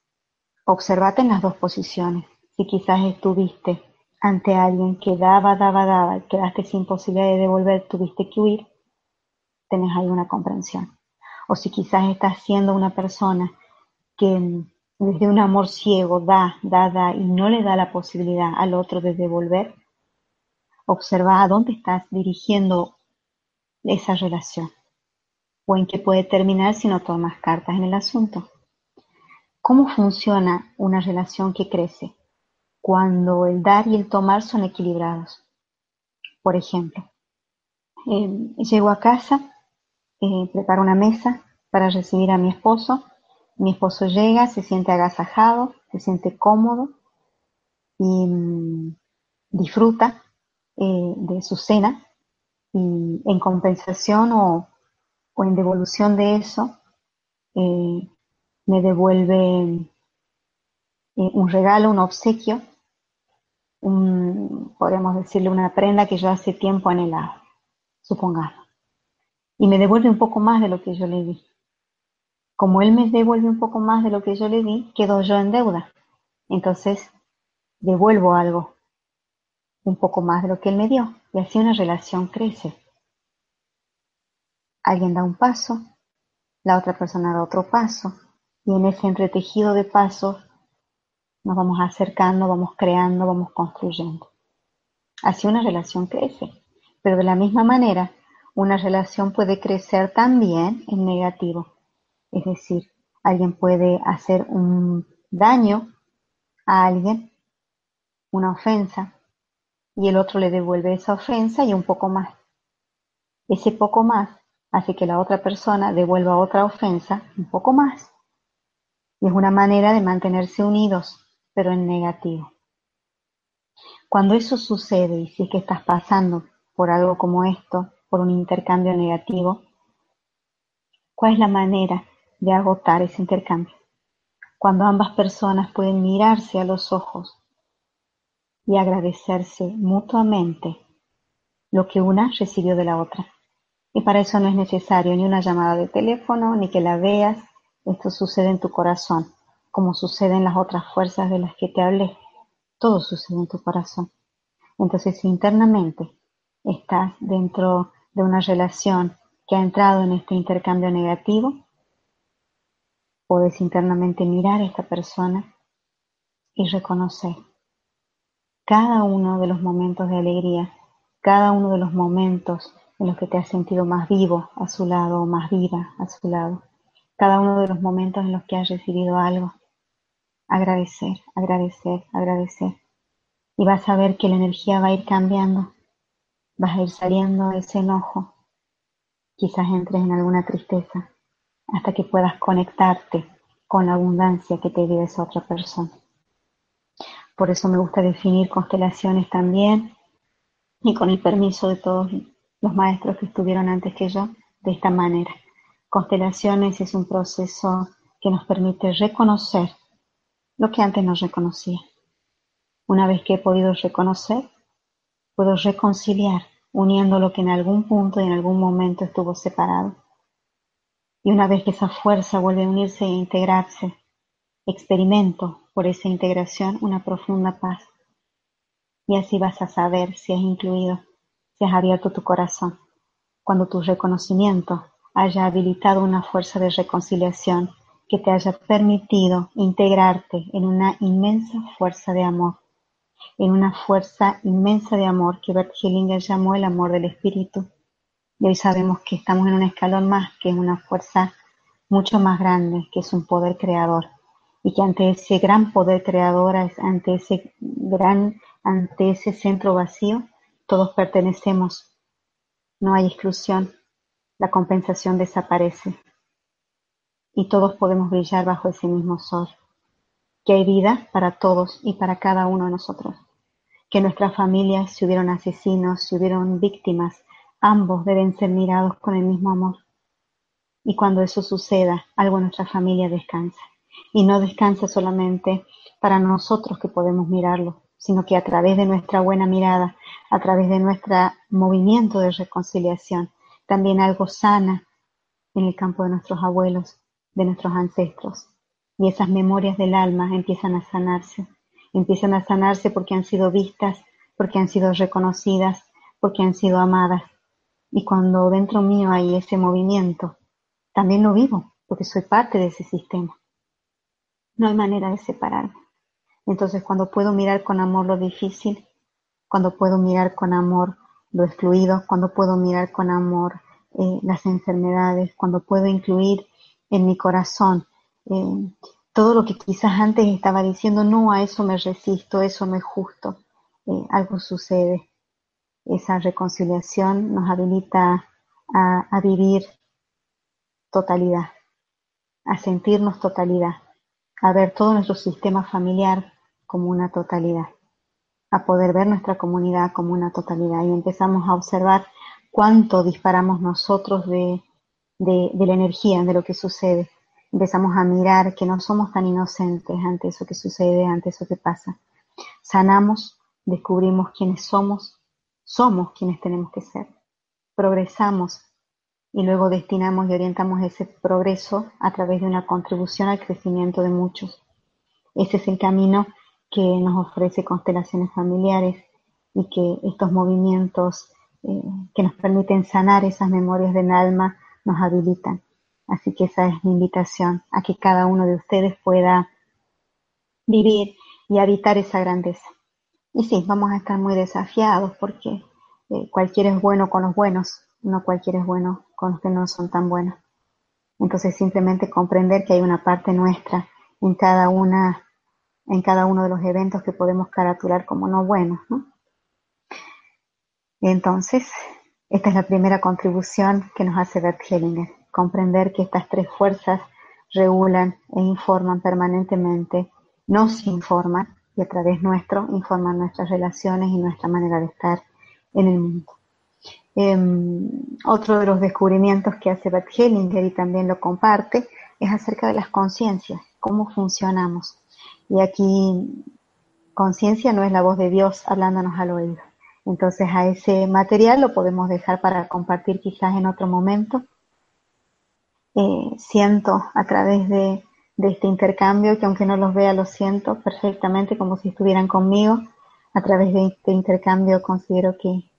observate en las dos posiciones. Si quizás estuviste ante alguien que daba, daba, daba, quedaste sin posibilidad de devolver, tuviste que huir, tenés ahí una comprensión. O si quizás estás siendo una persona que desde un amor ciego da, da, da y no le da la posibilidad al otro de devolver, observa a dónde estás dirigiendo esa relación o en qué puede terminar si no tomas cartas en el asunto. ¿Cómo funciona una relación que crece? Cuando el dar y el tomar son equilibrados. Por ejemplo, eh, llego a casa, eh, preparo una mesa para recibir a mi esposo. Mi esposo llega, se siente agasajado, se siente cómodo y mm, disfruta eh, de su cena. Y en compensación o, o en devolución de eso, me devuelve un regalo, un obsequio un, podríamos decirle, una prenda que yo hace tiempo anhelaba, supongamos. Y me devuelve un poco más de lo que yo le di. Como él me devuelve un poco más de lo que yo le di, quedo yo en deuda. Entonces, devuelvo algo, un poco más de lo que él me dio. Y así una relación crece. Alguien da un paso, la otra persona da otro paso, y en ese entretejido de pasos nos vamos acercando, vamos creando, vamos construyendo. Así una relación crece. Pero de la misma manera, una relación puede crecer también en negativo. Es decir, alguien puede hacer un daño a alguien, una ofensa, y el otro le devuelve esa ofensa y un poco más. Ese poco más hace que la otra persona devuelva otra ofensa un poco más. Y es una manera de mantenerse unidos pero en negativo. Cuando eso sucede y si es que estás pasando por algo como esto, por un intercambio negativo, ¿cuál es la manera de agotar ese intercambio? Cuando ambas personas pueden mirarse a los ojos y agradecerse mutuamente lo que una recibió de la otra. Y para eso no es necesario ni una llamada de teléfono, ni que la veas, esto sucede en tu corazón como sucede en las otras fuerzas de las que te hablé. Todo sucede en tu corazón. Entonces, si internamente estás dentro de una relación que ha entrado en este intercambio negativo, puedes internamente mirar a esta persona y reconocer cada uno de los momentos de alegría, cada uno de los momentos en los que te has sentido más vivo a su lado o más viva a su lado, cada uno de los momentos en los que has recibido algo agradecer, agradecer, agradecer. Y vas a ver que la energía va a ir cambiando, vas a ir saliendo de ese enojo, quizás entres en alguna tristeza, hasta que puedas conectarte con la abundancia que te dio esa otra persona. Por eso me gusta definir constelaciones también y con el permiso de todos los maestros que estuvieron antes que yo, de esta manera. Constelaciones es un proceso que nos permite reconocer lo que antes no reconocía. Una vez que he podido reconocer, puedo reconciliar, uniendo lo que en algún punto y en algún momento estuvo separado. Y una vez que esa fuerza vuelve a unirse e integrarse, experimento por esa integración una profunda paz. Y así vas a saber si has incluido, si has abierto tu corazón, cuando tu reconocimiento haya habilitado una fuerza de reconciliación que te haya permitido integrarte en una inmensa fuerza de amor, en una fuerza inmensa de amor que Bert Hellinger llamó el amor del espíritu. Y hoy sabemos que estamos en un escalón más, que es una fuerza mucho más grande, que es un poder creador. Y que ante ese gran poder creador, ante ese gran, ante ese centro vacío, todos pertenecemos. No hay exclusión. La compensación desaparece y todos podemos brillar bajo ese mismo sol. Que hay vida para todos y para cada uno de nosotros. Que nuestras familias, si hubieron asesinos, si hubieron víctimas, ambos deben ser mirados con el mismo amor. Y cuando eso suceda, algo en nuestra familia descansa. Y no descansa solamente para nosotros que podemos mirarlo, sino que a través de nuestra buena mirada, a través de nuestro movimiento de reconciliación, también algo sana en el campo de nuestros abuelos, de nuestros ancestros. Y esas memorias del alma empiezan a sanarse. Empiezan a sanarse porque han sido vistas, porque han sido reconocidas, porque han sido amadas. Y cuando dentro mío hay ese movimiento, también lo vivo, porque soy parte de ese sistema. No hay manera de separarme. Entonces, cuando puedo mirar con amor lo difícil, cuando puedo mirar con amor lo excluido, cuando puedo mirar con amor eh, las enfermedades, cuando puedo incluir en mi corazón. Eh, todo lo que quizás antes estaba diciendo, no, a eso me resisto, eso no es justo, eh, algo sucede. Esa reconciliación nos habilita a vivir totalidad, a sentirnos totalidad, a ver todo nuestro sistema familiar como una totalidad, a poder ver nuestra comunidad como una totalidad. Y empezamos a observar cuánto disparamos nosotros de, de, la energía, de lo que sucede. Empezamos a mirar que no somos tan inocentes ante eso que sucede, ante eso que pasa. Sanamos, descubrimos quiénes somos, somos quienes tenemos que ser. Progresamos y luego destinamos y orientamos ese progreso a través de una contribución al crecimiento de muchos. Ese es el camino que nos ofrece constelaciones familiares y que estos movimientos eh, que nos permiten sanar esas memorias del alma nos habilitan. Así que esa es mi invitación a que cada uno de ustedes pueda vivir y habitar esa grandeza. Y sí, vamos a estar muy desafiados porque eh, cualquiera es bueno con los buenos, no cualquiera es bueno con los que no son tan buenos. Entonces simplemente comprender que hay una parte nuestra en cada una, en cada uno de los eventos que podemos caratular como no buenos, Entonces, esta es la primera contribución que nos hace Bert Hellinger, comprender que estas tres fuerzas regulan e informan permanentemente, nos informan y a través nuestro informan nuestras relaciones y nuestra manera de estar en el mundo. Em, otro de los descubrimientos que hace Bert Hellinger y también lo comparte es acerca de las conciencias, cómo funcionamos. Y aquí conciencia no es la voz de Dios hablándonos al oído. Entonces a ese material lo podemos dejar para compartir quizás en otro momento. Eh, siento a través de, este intercambio que aunque no los vea, lo siento perfectamente como si estuvieran conmigo. A través de este intercambio considero que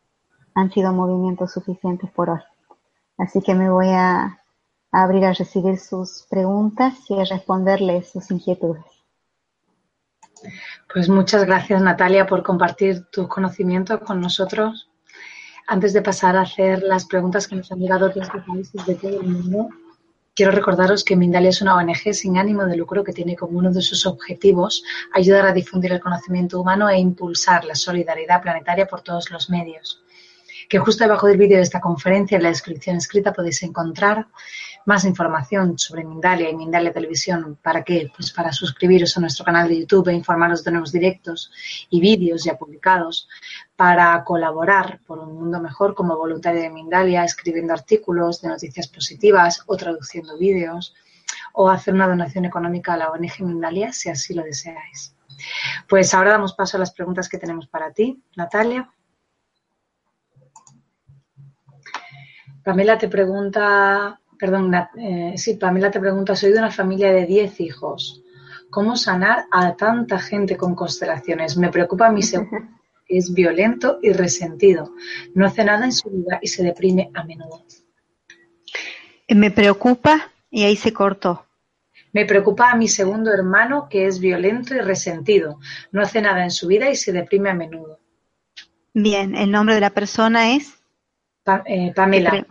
han sido movimientos suficientes por hoy. Así que me voy a, abrir a recibir sus preguntas y a responderles sus inquietudes. Pues muchas gracias Natalia por compartir tus conocimientos con nosotros. Antes de pasar a hacer las preguntas que nos han llegado desde países de todo el mundo, quiero recordaros que Mindalia es una ONG sin ánimo de lucro que tiene como uno de sus objetivos ayudar a difundir el conocimiento humano e impulsar la solidaridad planetaria por todos los medios que justo debajo del vídeo de esta conferencia, en la descripción escrita, podéis encontrar más información sobre Mindalia y Mindalia Televisión. ¿Para qué? Pues para suscribiros a nuestro canal de YouTube e informaros de nuevos directos y vídeos ya publicados, para colaborar por un mundo mejor como voluntario de Mindalia, escribiendo artículos de noticias positivas o traduciendo vídeos, o hacer una donación económica a la ONG Mindalia si así lo deseáis. Pues ahora damos paso a las preguntas que tenemos para ti, Natalia. Pamela te pregunta, perdón, eh, sí, Pamela te pregunta, soy de una familia de 10 hijos. ¿Cómo sanar a tanta gente con constelaciones? Me preocupa mi segundo, que es violento y resentido. No hace nada en su vida y se deprime a menudo. Me preocupa y ahí se cortó. Me preocupa a mi segundo hermano que es violento y resentido. No hace nada en su vida y se deprime a menudo. Bien, el nombre de la persona es eh, Pamela.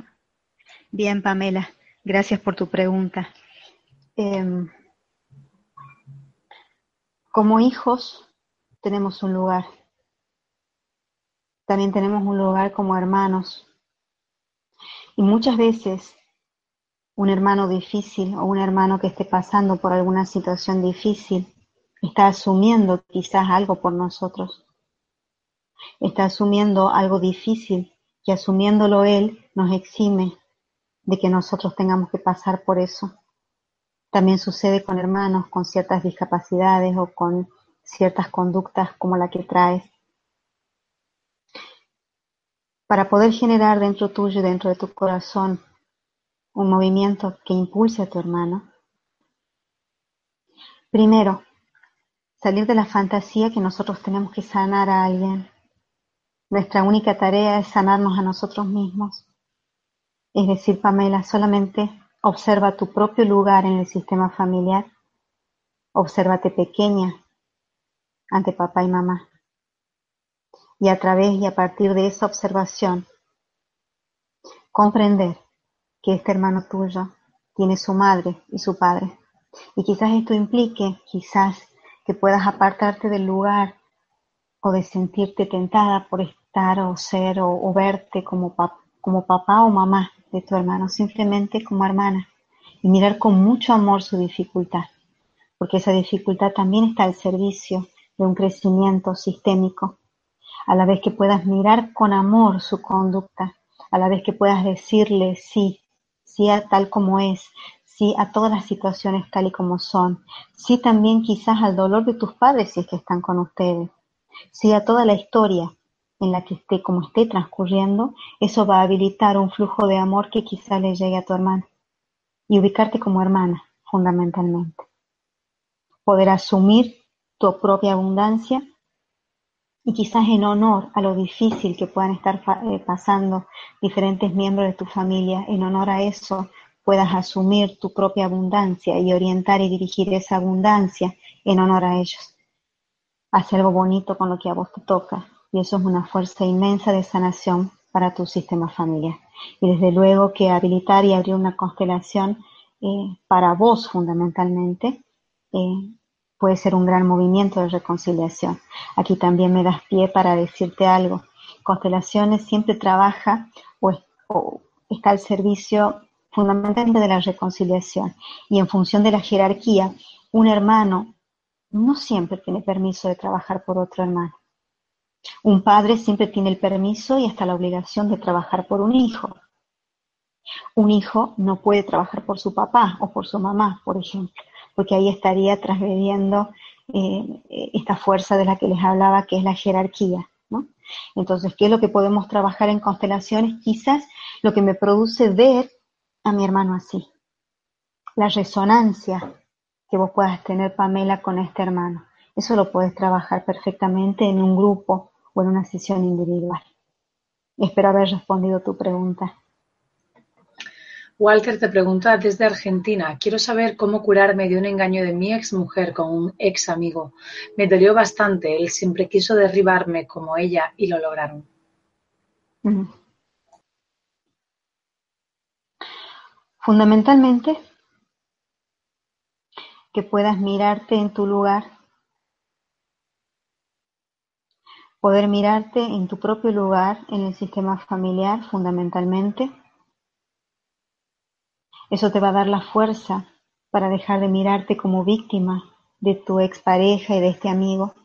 Bien, Pamela, gracias por tu pregunta. Em, como hijos tenemos un lugar. También tenemos un lugar como hermanos. Y muchas veces un hermano difícil o un hermano que esté pasando por alguna situación difícil está asumiendo quizás algo por nosotros. Está asumiendo algo difícil y asumiéndolo Él nos exime de que nosotros tengamos que pasar por eso. También sucede con hermanos con ciertas discapacidades o con ciertas conductas como la que traes. Para poder generar dentro tuyo dentro de tu corazón un movimiento que impulse a tu hermano. Primero, salir de la fantasía que nosotros tenemos que sanar a alguien. Nuestra única tarea es sanarnos a nosotros mismos. Es decir, Pamela, solamente observa tu propio lugar en el sistema familiar. Obsérvate pequeña ante papá y mamá. Y a través y a partir de esa observación, comprender que este hermano tuyo tiene su madre y su padre. Y quizás esto implique, quizás, que puedas apartarte del lugar o de sentirte tentada por o ser o, verte como, como papá o mamá de tu hermano, simplemente como hermana, y mirar con mucho amor su dificultad, porque esa dificultad también está al servicio de un crecimiento sistémico, a la vez que puedas mirar con amor su conducta, a la vez que puedas decirle sí, sí a tal como es, sí a todas las situaciones tal y como son, sí también quizás al dolor de tus padres si es que están con ustedes, sí a toda la historia en la que esté como esté transcurriendo, eso va a habilitar un flujo de amor que quizás le llegue a tu hermana y ubicarte como hermana fundamentalmente. Poder asumir tu propia abundancia y quizás en honor a lo difícil que puedan estar eh, pasando diferentes miembros de tu familia, en honor a eso puedas asumir tu propia abundancia y orientar y dirigir esa abundancia en honor a ellos. Haz algo bonito con lo que a vos te toca y eso es una fuerza inmensa de sanación para tu sistema familiar. Y desde luego que habilitar y abrir una constelación eh, para vos fundamentalmente eh, puede ser un gran movimiento de reconciliación. Aquí también me das pie para decirte algo. Constelaciones siempre trabaja o, está al servicio fundamentalmente de la reconciliación. Y en función de la jerarquía, un hermano no siempre tiene permiso de trabajar por otro hermano. Un padre siempre tiene el permiso y hasta la obligación de trabajar por un hijo. Un hijo no puede trabajar por su papá o por su mamá, por ejemplo porque ahí estaría transgrediendo eh, esta fuerza de la que les hablaba, que es la jerarquía. ¿no? Entonces, ¿qué es lo que podemos trabajar en constelaciones? Quizás lo que me produce ver a mi hermano así. La resonancia que vos puedas tener, Pamela, con este hermano. Eso lo puedes trabajar perfectamente en un grupo o en una sesión individual. Espero haber respondido tu pregunta. Walter te pregunta desde Argentina, quiero saber cómo curarme de un engaño de mi ex mujer con un ex amigo. Me dolió bastante, él siempre quiso derribarme como ella y lo lograron. Fundamentalmente, que puedas mirarte en tu lugar, poder mirarte en tu propio lugar, en el sistema familiar fundamentalmente, eso te va a dar la fuerza para dejar de mirarte como víctima de tu expareja y de este amigo.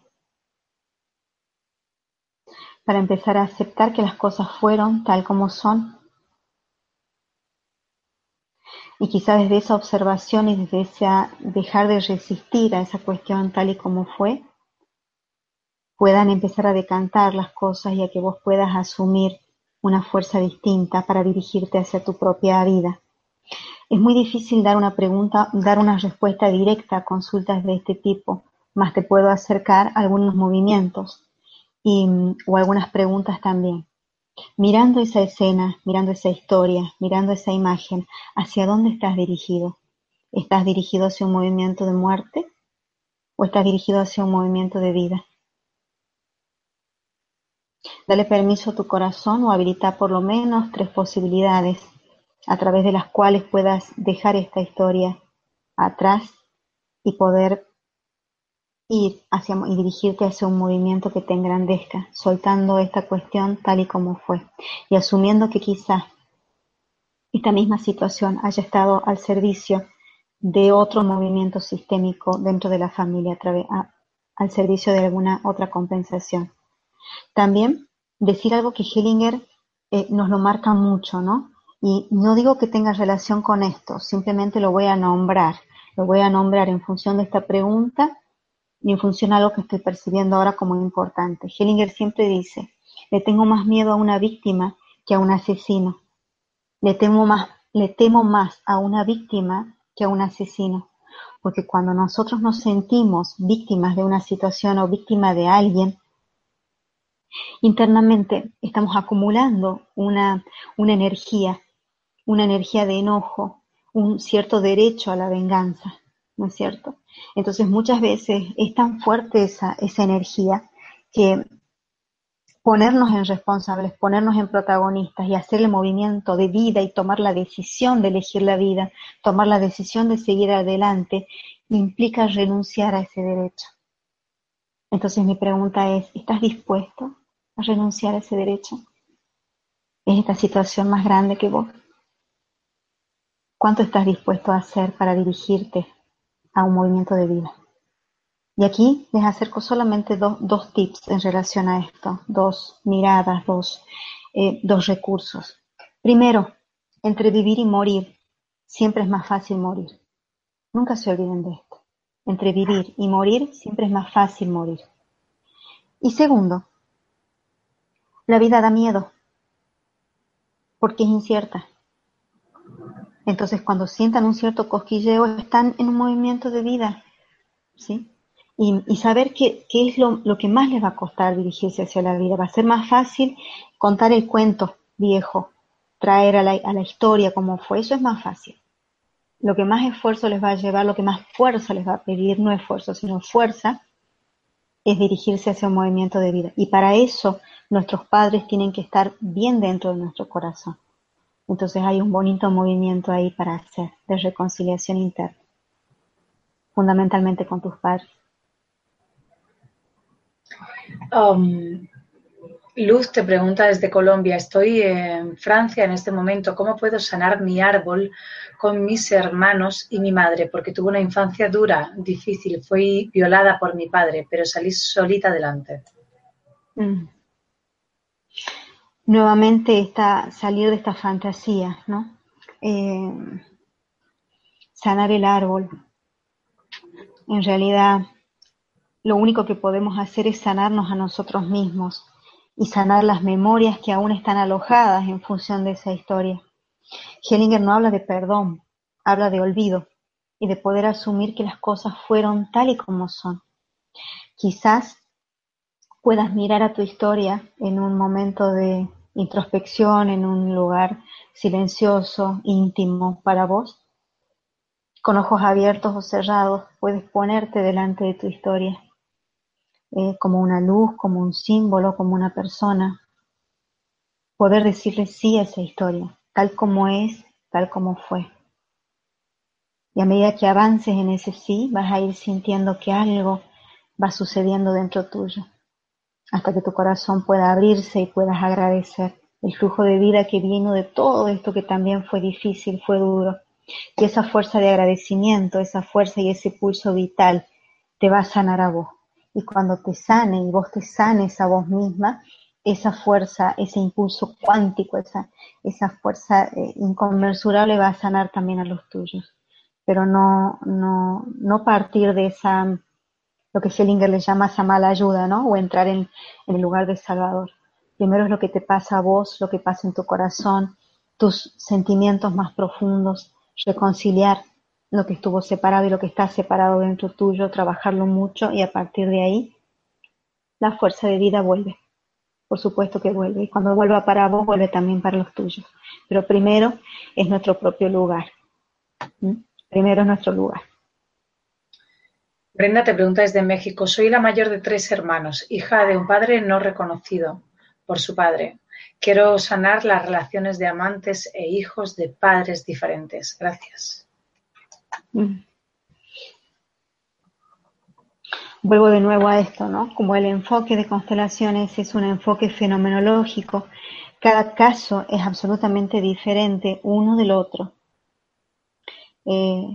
Para empezar a aceptar que las cosas fueron tal como son. Y quizá desde esa observación y desde esa dejar de resistir a esa cuestión tal y como fue, puedan empezar a decantar las cosas y a que vos puedas asumir una fuerza distinta para dirigirte hacia tu propia vida. Es muy difícil dar una pregunta, dar una respuesta directa a consultas de este tipo, más te puedo acercar algunos movimientos y, o algunas preguntas también. Mirando esa escena, mirando esa historia, mirando esa imagen, ¿hacia dónde estás dirigido? ¿Estás dirigido hacia un movimiento de muerte o estás dirigido hacia un movimiento de vida? Dale permiso a tu corazón o habilita por lo menos tres posibilidades a través de las cuales puedas dejar esta historia atrás y poder ir hacia y dirigirte hacia un movimiento que te engrandezca, soltando esta cuestión tal y como fue y asumiendo que quizás esta misma situación haya estado al servicio de otro movimiento sistémico dentro de la familia, al servicio de alguna otra compensación. También decir algo que Hellinger eh, nos lo marca mucho, ¿no? Y no digo que tenga relación con esto, simplemente lo voy a nombrar. Lo voy a nombrar en función de esta pregunta y en función de algo que estoy percibiendo ahora como importante. Hellinger siempre dice, le tengo más miedo a una víctima que a un asesino. Le tengo más, le temo más a una víctima que a un asesino, porque cuando nosotros nos sentimos víctimas de una situación o víctima de alguien, internamente estamos acumulando una, una energía, una energía de enojo, un cierto derecho a la venganza, ¿no es cierto? Entonces muchas veces es tan fuerte esa, esa energía que ponernos en responsables, ponernos en protagonistas y hacer el movimiento de vida y tomar la decisión de elegir la vida, tomar la decisión de seguir adelante, implica renunciar a ese derecho. Entonces mi pregunta es, ¿estás dispuesto a renunciar a ese derecho? ¿Es esta situación más grande que vos? ¿Cuánto estás dispuesto a hacer para dirigirte a un movimiento de vida? Y aquí les acerco solamente dos tips en relación a esto, dos miradas, dos, eh, dos recursos. Primero, entre vivir y morir, siempre es más fácil morir. Nunca se olviden de esto. Entre vivir y morir, siempre es más fácil morir. Y segundo, la vida da miedo, porque es incierta. Entonces, cuando sientan un cierto cosquilleo, están en un movimiento de vida, ¿sí? Y, saber qué, es lo, lo, que más les va a costar dirigirse hacia la vida. Va a ser más fácil contar el cuento viejo, traer a la, a la historia como fue. Eso es más fácil. Lo que más esfuerzo les va a llevar, lo que más fuerza les va a pedir, no esfuerzo, sino fuerza, es dirigirse hacia un movimiento de vida. Y para eso nuestros padres tienen que estar bien dentro de nuestro corazón. Entonces hay un bonito movimiento ahí para hacer de reconciliación interna, fundamentalmente con tus padres. Um, Luz te pregunta desde Colombia, estoy en Francia en este momento, ¿cómo puedo sanar mi árbol con mis hermanos y mi madre? Porque tuve una infancia dura, difícil, fui violada por mi padre, pero salí solita adelante. Mm nuevamente esta, salir de esta fantasía, ¿no? Eh, sanar el árbol. En realidad, lo único que podemos hacer es sanarnos a nosotros mismos y sanar las memorias que aún están alojadas en función de esa historia. Hellinger no habla de perdón, habla de olvido y de poder asumir que las cosas fueron tal y como son. Quizás puedas mirar a tu historia en un momento de introspección, en un lugar silencioso, íntimo para vos. Con ojos abiertos o cerrados puedes ponerte delante de tu historia, como una luz, como un símbolo, como una persona. Poder decirle sí a esa historia, tal como es, tal como fue. Y a medida que avances en ese sí, vas a ir sintiendo que algo va sucediendo dentro tuyo hasta que tu corazón pueda abrirse y puedas agradecer el flujo de vida que vino de todo esto que también fue difícil, fue duro. Y esa fuerza de agradecimiento, esa fuerza y ese pulso vital te va a sanar a vos. Y cuando te sane y vos te sanes a vos misma, esa fuerza, ese impulso cuántico, esa, esa fuerza eh, inconmensurable va a sanar también a los tuyos. Pero no, no, no partir de esa lo que Schellinger le llama esa mala ayuda, ¿no? O entrar en, el lugar de Salvador. Primero es lo que te pasa a vos, lo que pasa en tu corazón, tus sentimientos más profundos, reconciliar lo que estuvo separado y lo que está separado dentro tuyo, trabajarlo mucho y a partir de ahí la fuerza de vida vuelve. Por supuesto que vuelve. Y cuando vuelva para vos, vuelve también para los tuyos. Pero primero es nuestro propio lugar. ¿Mm? Primero es nuestro lugar. Brenda te pregunta desde México, soy la mayor de tres hermanos, hija de un padre no reconocido por su padre. Quiero sanar las relaciones de amantes e hijos de padres diferentes. Gracias. Mm. Vuelvo de nuevo a esto, ¿no? Como el enfoque de constelaciones es un enfoque fenomenológico, cada caso es absolutamente diferente uno del otro. Eh,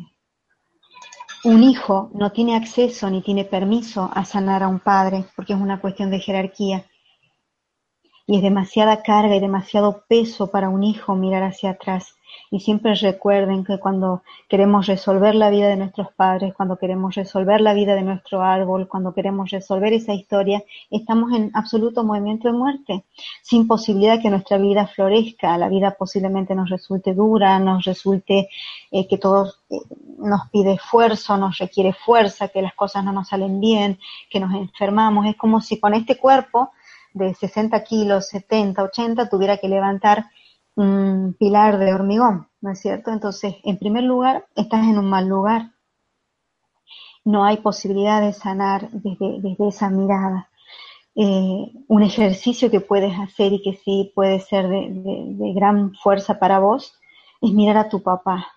un hijo no tiene acceso ni tiene permiso a sanar a un padre porque es una cuestión de jerarquía. Y es demasiada carga y demasiado peso para un hijo mirar hacia atrás. Y siempre recuerden que cuando queremos resolver la vida de nuestros padres, cuando queremos resolver la vida de nuestro árbol, cuando queremos resolver esa historia, estamos en absoluto movimiento de muerte, sin posibilidad que nuestra vida florezca. La vida posiblemente nos resulte dura, nos resulte eh, que todo eh, nos pide esfuerzo, nos requiere fuerza, que las cosas no nos salen bien, que nos enfermamos. Es como si con este cuerpo de 60 kilos, 70, 80, tuviera que levantar un pilar de hormigón, ¿no es cierto? Entonces, en primer lugar, estás en un mal lugar. No hay posibilidad de sanar desde, esa mirada. Eh, un ejercicio que puedes hacer y que sí puede ser de, gran fuerza para vos es mirar a tu papá,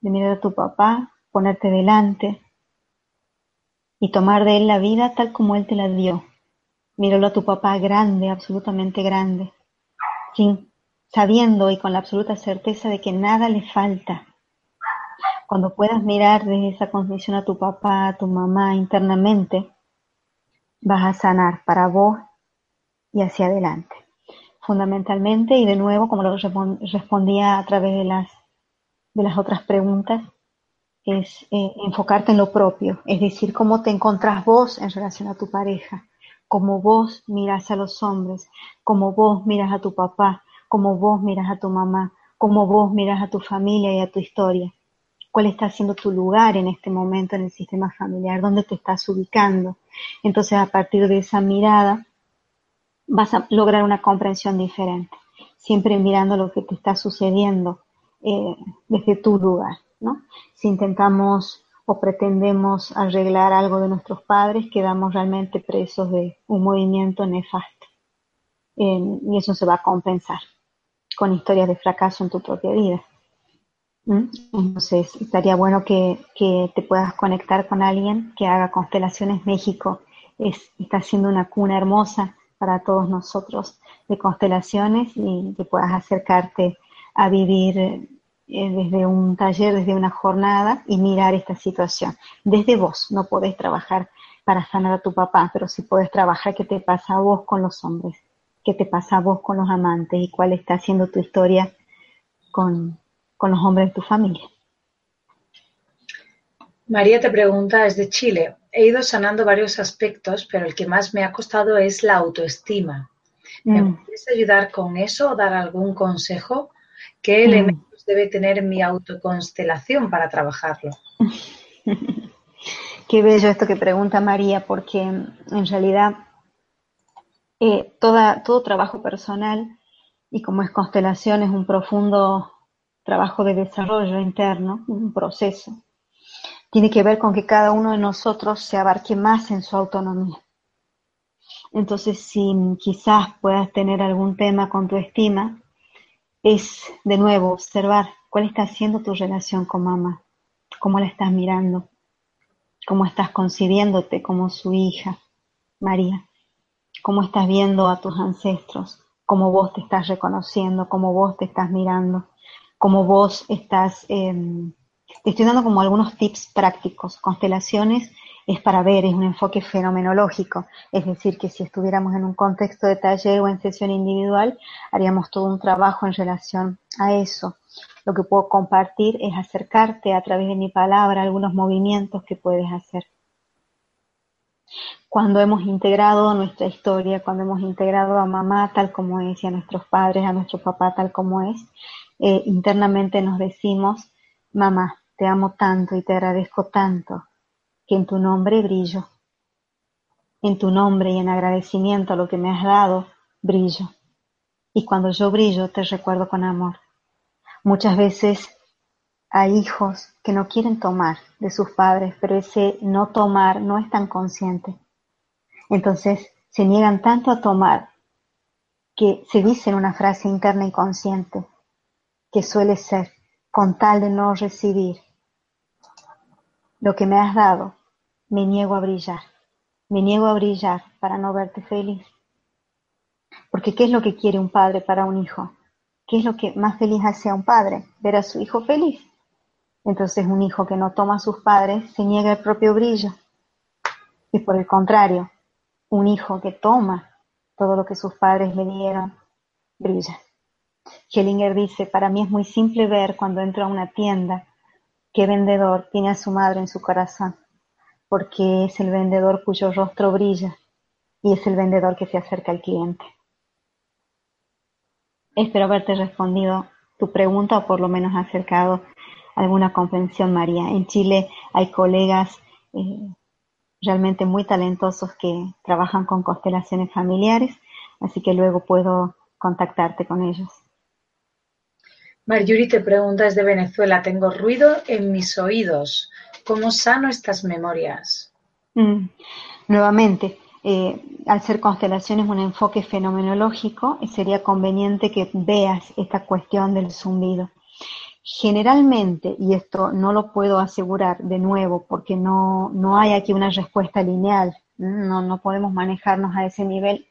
de mirar a tu papá, ponerte delante y tomar de él la vida tal como él te la dio. Míralo a tu papá grande, absolutamente grande, sin sabiendo y con la absoluta certeza de que nada le falta. Cuando puedas mirar desde esa condición a tu papá, a tu mamá internamente, vas a sanar para vos y hacia adelante. Fundamentalmente, y de nuevo, como lo respondía a través de las, de las otras preguntas, es eh, enfocarte en lo propio, es decir, cómo te encontrás vos en relación a tu pareja, cómo vos miras a los hombres, cómo vos miras a tu papá, cómo vos miras a tu mamá, cómo vos miras a tu familia y a tu historia. ¿Cuál está siendo tu lugar en este momento en el sistema familiar? ¿Dónde te estás ubicando? Entonces, a partir de esa mirada, vas a lograr una comprensión diferente, siempre mirando lo que te está sucediendo eh, desde tu lugar. ¿no? Si intentamos o pretendemos arreglar algo de nuestros padres, quedamos realmente presos de un movimiento nefasto. Eh, y eso se va a compensar con historias de fracaso en tu propia vida. ¿Mm? Entonces, estaría bueno que, te puedas conectar con alguien que haga constelaciones México. Es, está siendo una cuna hermosa para todos nosotros de constelaciones y que puedas acercarte a vivir desde un taller, desde una jornada y mirar esta situación. Desde vos, no podés trabajar para sanar a tu papá, pero sí podés trabajar qué te pasa a vos con los hombres qué te pasa a vos con los amantes y cuál está siendo tu historia con, los hombres de tu familia. María te pregunta desde Chile. He ido sanando varios aspectos, pero el que más me ha costado es la autoestima. ¿Me mm. puedes ayudar con eso o dar algún consejo? ¿Qué mm. elementos debe tener mi autoconstelación para trabajarlo? Qué bello esto que pregunta María, porque en realidad eh, todo trabajo personal, y como es constelación, es un profundo trabajo de desarrollo interno, un proceso, tiene que ver con que cada uno de nosotros se abarque más en su autonomía. Entonces, si quizás puedas tener algún tema con tu estima, es de nuevo observar cuál está siendo tu relación con mamá, cómo la estás mirando, cómo estás concibiéndote como su hija, María cómo estás viendo a tus ancestros, cómo vos te estás reconociendo, cómo vos te estás mirando, cómo vos estás... Em, te estoy dando como algunos tips prácticos. Constelaciones es para ver, es un enfoque fenomenológico. Es decir, que si estuviéramos en un contexto de taller o en sesión individual, haríamos todo un trabajo en relación a eso. Lo que puedo compartir es acercarte a través de mi palabra algunos movimientos que puedes hacer cuando hemos integrado nuestra historia, cuando hemos integrado a mamá tal como es y a nuestros padres, a nuestro papá tal como es, eh, internamente nos decimos, mamá, te amo tanto y te agradezco tanto que en tu nombre brillo. En tu nombre y en agradecimiento a lo que me has dado, brillo. Y cuando yo brillo, te recuerdo con amor. Muchas veces hay hijos que no quieren tomar de sus padres, pero ese no tomar no es tan consciente. Entonces se niegan tanto a tomar que se dicen una frase interna inconsciente que suele ser con tal de no recibir lo que me has dado, me niego a brillar, me niego a brillar para no verte feliz. Porque ¿qué es lo que quiere un padre para un hijo? ¿Qué es lo que más feliz hace a un padre? Ver a su hijo feliz. Entonces un hijo que no toma a sus padres se niega el propio brillo. Y por el contrario, un hijo que toma todo lo que sus padres le dieron, brilla. Hellinger dice, para mí es muy simple ver cuando entro a una tienda qué vendedor tiene a su madre en su corazón, porque es el vendedor cuyo rostro brilla y es el vendedor que se acerca al cliente. Espero haberte respondido tu pregunta o por lo menos acercado alguna comprensión, María. En Chile hay colegas eh, realmente muy talentosos que trabajan con constelaciones familiares, así que luego puedo contactarte con ellos. Marjorie te pregunta desde Venezuela, tengo ruido en mis oídos, ¿cómo sano estas memorias? Mm, nuevamente, eh, al ser constelaciones un enfoque fenomenológico, sería conveniente que veas esta cuestión del zumbido. Generalmente, y esto no lo puedo asegurar de nuevo porque no, no hay aquí una respuesta lineal, no, no podemos manejarnos a ese nivel,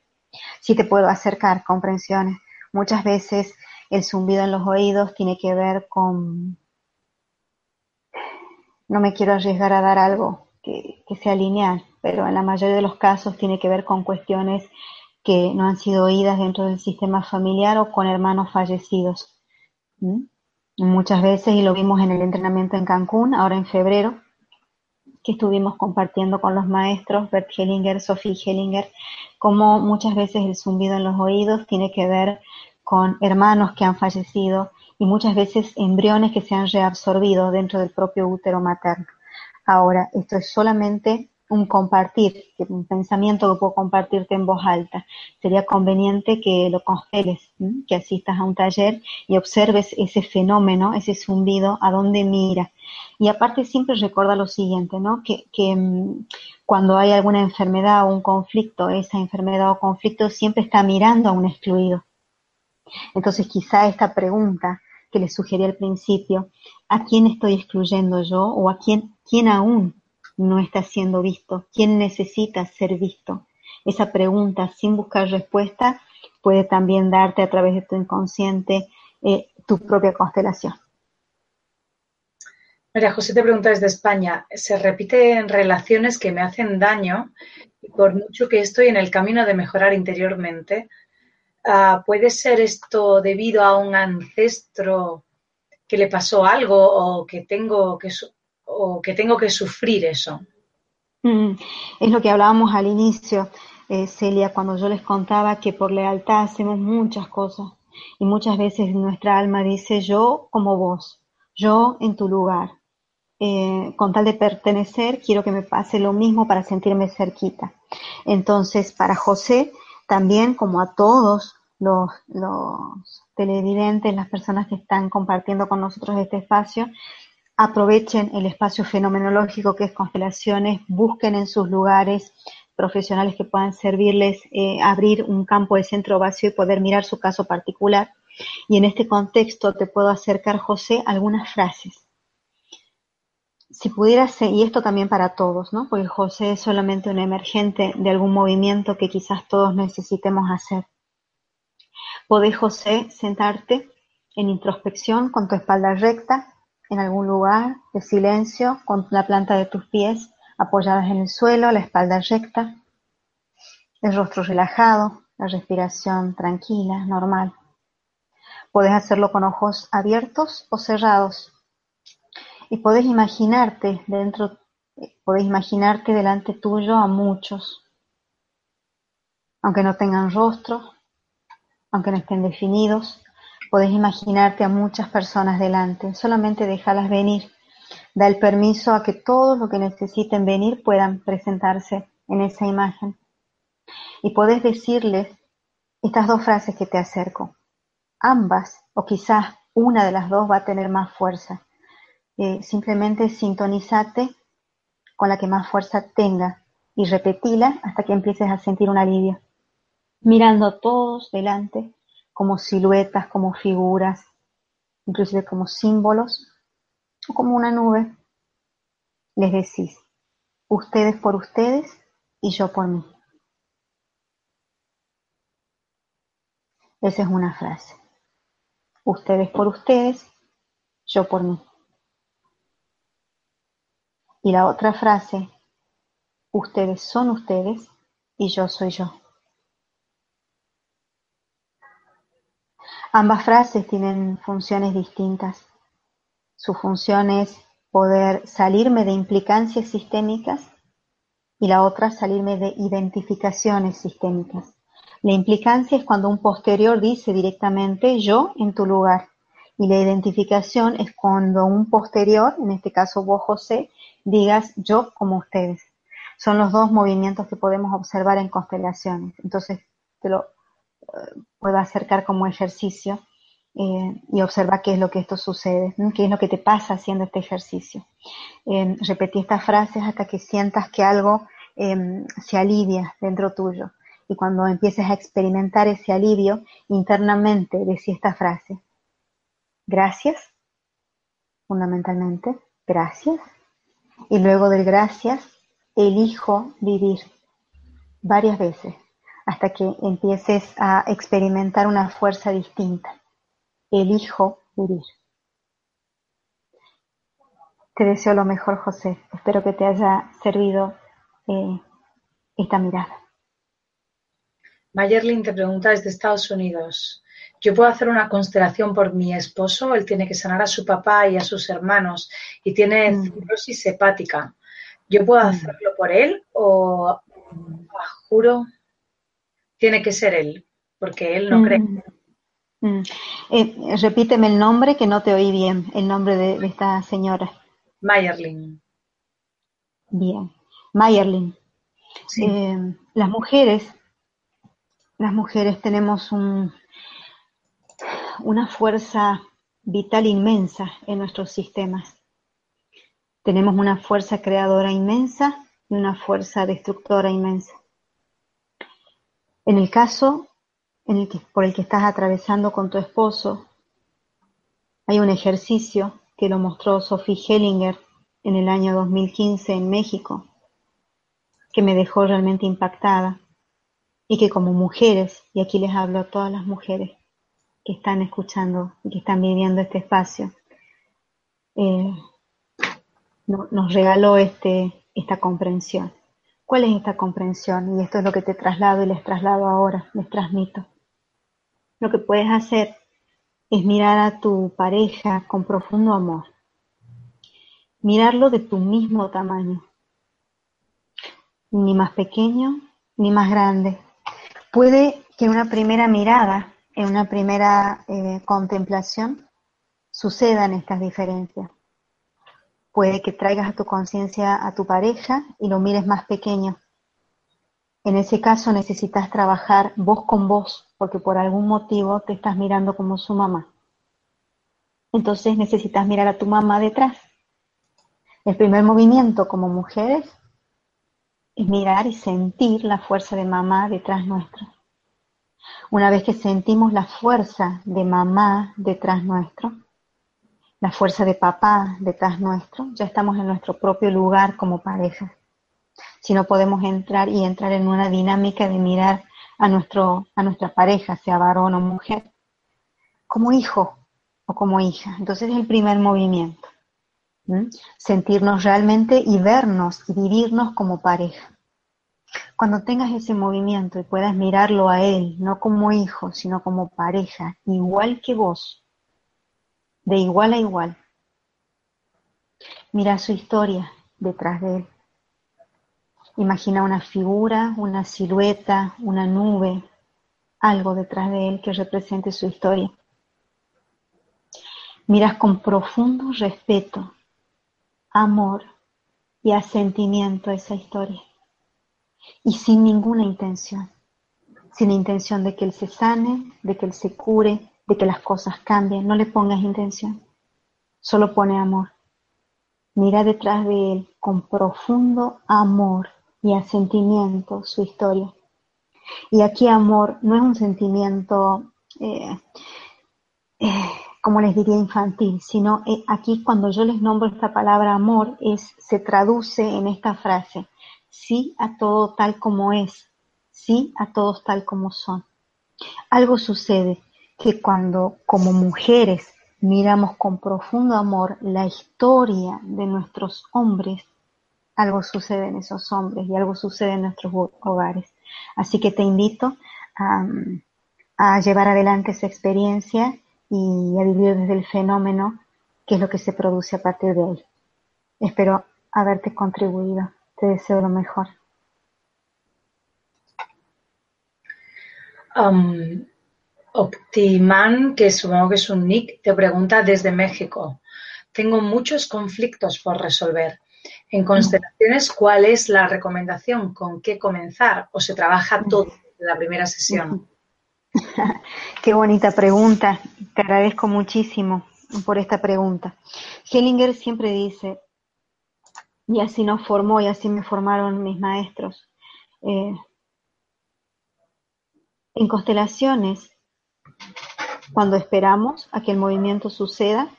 sí te puedo acercar comprensiones. Muchas veces el zumbido en los oídos tiene que ver con... No me quiero arriesgar a dar algo que, que sea lineal, pero en la mayoría de los casos tiene que ver con cuestiones que no han sido oídas dentro del sistema familiar o con hermanos fallecidos. Muchas veces, y lo vimos en el entrenamiento en Cancún, ahora en febrero, que estuvimos compartiendo con los maestros Bert Hellinger, Sophie Hellinger, como muchas veces el zumbido en los oídos tiene que ver con hermanos que han fallecido y muchas veces embriones que se han reabsorbido dentro del propio útero materno. Ahora, esto es solamente un compartir, un pensamiento que puedo compartirte en voz alta. Sería conveniente que lo consteles, que asistas a un taller y observes ese fenómeno, ese zumbido, a dónde mira. Y aparte siempre recuerda lo siguiente, ¿no? Que, que mm, cuando hay alguna enfermedad o un conflicto, esa enfermedad o conflicto siempre está mirando a un excluido. Entonces quizá esta pregunta que le sugerí al principio, ¿a quién estoy excluyendo yo o a quién, quién aún no está siendo visto? ¿Quién necesita ser visto? Esa pregunta sin buscar respuesta puede también darte a través de tu inconsciente eh, tu propia constelación. María José te pregunta desde España, ¿se repite en relaciones que me hacen daño y por mucho que estoy en el camino de mejorar interiormente? Ah, ¿Puede ser esto debido a un ancestro que le pasó algo o que tengo que, o que tengo que sufrir eso. Mm, es lo que hablábamos al inicio, eh, Celia, cuando yo les contaba que por lealtad hacemos muchas cosas y muchas veces nuestra alma dice yo como vos, yo en tu lugar. Eh, con tal de pertenecer, quiero que me pase lo mismo para sentirme cerquita. Entonces, para José, también como a todos los, televidentes, las personas que están compartiendo con nosotros este espacio, aprovechen el espacio fenomenológico que es constelaciones, busquen en sus lugares profesionales que puedan servirles eh, abrir un campo de centro vacío y poder mirar su caso particular. Y en este contexto te puedo acercar, José, algunas frases. Si pudieras, y esto también para todos, ¿no? Porque José es solamente un emergente de algún movimiento que quizás todos necesitemos hacer. Podés, José, sentarte en introspección con tu espalda recta, en algún lugar de silencio con la planta de tus pies apoyadas en el suelo, la espalda recta, el rostro relajado, la respiración tranquila, normal. Puedes hacerlo con ojos abiertos o cerrados. Y puedes imaginarte dentro, puedes imaginarte delante tuyo a muchos, aunque no tengan rostro, aunque no estén definidos, Podés imaginarte a muchas personas delante, solamente déjalas venir. Da el permiso a que todos los que necesiten venir puedan presentarse en esa imagen. Y podés decirles estas dos frases que te acerco. Ambas, o quizás una de las dos va a tener más fuerza. Eh, simplemente sintonízate con la que más fuerza tenga y repetila hasta que empieces a sentir un alivio. Mirando a todos delante como siluetas, como figuras, inclusive como símbolos o como una nube. Les decís, ustedes por ustedes y yo por mí. Esa es una frase. Ustedes por ustedes, yo por mí. Y la otra frase, ustedes son ustedes y yo soy yo. Ambas frases tienen funciones distintas. Su función es poder salirme de implicancias sistémicas y la otra salirme de identificaciones sistémicas. La implicancia es cuando un posterior dice directamente yo en tu lugar. Y la identificación es cuando un posterior, en este caso vos José, digas yo como ustedes. Son los dos movimientos que podemos observar en constelaciones. Entonces te lo eh, puedo acercar como ejercicio eh, y observa qué es lo que esto sucede, qué es lo que te pasa haciendo este ejercicio. Eh, repetí estas frases hasta que sientas que algo em, se alivia dentro tuyo. Y cuando empieces a experimentar ese alivio, internamente decía esta frase. Gracias, fundamentalmente, gracias. Y luego del gracias, elijo vivir varias veces hasta que empieces a experimentar una fuerza distinta. Elijo vivir. Te deseo lo mejor, José. Espero que te haya servido eh, esta mirada. Mayerlin te pregunta desde Estados Unidos. Yo puedo hacer una constelación por mi esposo, él tiene que sanar a su papá y a sus hermanos y tiene mm. cirrosis hepática. ¿Yo puedo mm. hacerlo por él o ah, juro tiene que ser él? Porque él no cree. Mm. Eh, repíteme el nombre que no te oí bien, el nombre de, esta señora. Mayerlin. Bien, Mayerlin. Eh, las mujeres las mujeres tenemos un, una fuerza vital inmensa en nuestros sistemas. Tenemos una fuerza creadora inmensa y una fuerza destructora inmensa. En el caso por el que estás atravesando con tu esposo, hay un ejercicio que lo mostró Sophie Hellinger en el año 2015 en México, que me dejó realmente impactada y que como mujeres, y aquí les hablo a todas las mujeres que están escuchando y que están viviendo este espacio, eh, nos regaló este, esta comprensión. ¿Cuál es esta comprensión? Y esto es lo que te traslado y les traslado ahora, les transmito. Lo que puedes hacer es mirar a tu pareja con profundo amor. Mirarlo de tu mismo tamaño. Ni más pequeño ni más grande, Puede que una primera mirada, en una primera eh, contemplación, sucedan estas diferencias. Puede que traigas a tu conciencia a tu pareja y lo mires más pequeño. En ese caso necesitas trabajar voz con voz, porque por algún motivo te estás mirando como su mamá. Entonces necesitas mirar a tu mamá detrás. El primer movimiento como mujeres es mirar y sentir la fuerza de mamá detrás nuestro. Una vez que sentimos la fuerza de mamá detrás nuestro, la fuerza de papá detrás nuestro, ya estamos en nuestro propio lugar como pareja. Si no podemos entrar y entrar en una dinámica de mirar a, nuestro, a nuestra pareja, sea varón o mujer, como hijo o como hija. Entonces es el primer movimiento. Sentirnos realmente y vernos y vivirnos como pareja. Cuando tengas ese movimiento y puedas mirarlo a él, no como hijo, sino como pareja, igual que vos, de igual a igual, mira su historia detrás de él. Imagina una figura, una silueta, una nube, algo detrás de él que represente su historia. Miras con profundo respeto, amor y asentimiento a esa historia y sin ninguna intención, sin intención de que él se sane, de que él se cure, de que las cosas cambien, no le pongas intención, solo pone amor. Mira detrás de él con profundo amor y asentimiento su historia. Y aquí amor no es un sentimiento, eh, eh, como les diría, infantil, sino eh, aquí cuando yo les nombro esta palabra amor, es, se traduce en esta frase, sí a todo tal como es, sí a todos tal como son. Algo sucede que cuando como mujeres miramos con profundo amor la historia de nuestros hombres, algo sucede en esos hombres y algo sucede en nuestros hogares. Así que te invito a, llevar adelante esa experiencia y a vivir desde el fenómeno, que es lo que se produce a partir de hoy. Espero haberte contribuido. Te deseo lo mejor. Um, Optiman, que supongo que es un nick, te pregunta desde México. Tengo muchos conflictos por resolver. En constelaciones, ¿cuál es la recomendación? ¿Con qué comenzar? ¿O se trabaja todo en la primera sesión? Qué bonita pregunta. Te agradezco muchísimo por esta pregunta. Hellinger siempre dice, y así nos formó y así me formaron mis maestros. Eh, en constelaciones, cuando esperamos a que el movimiento suceda,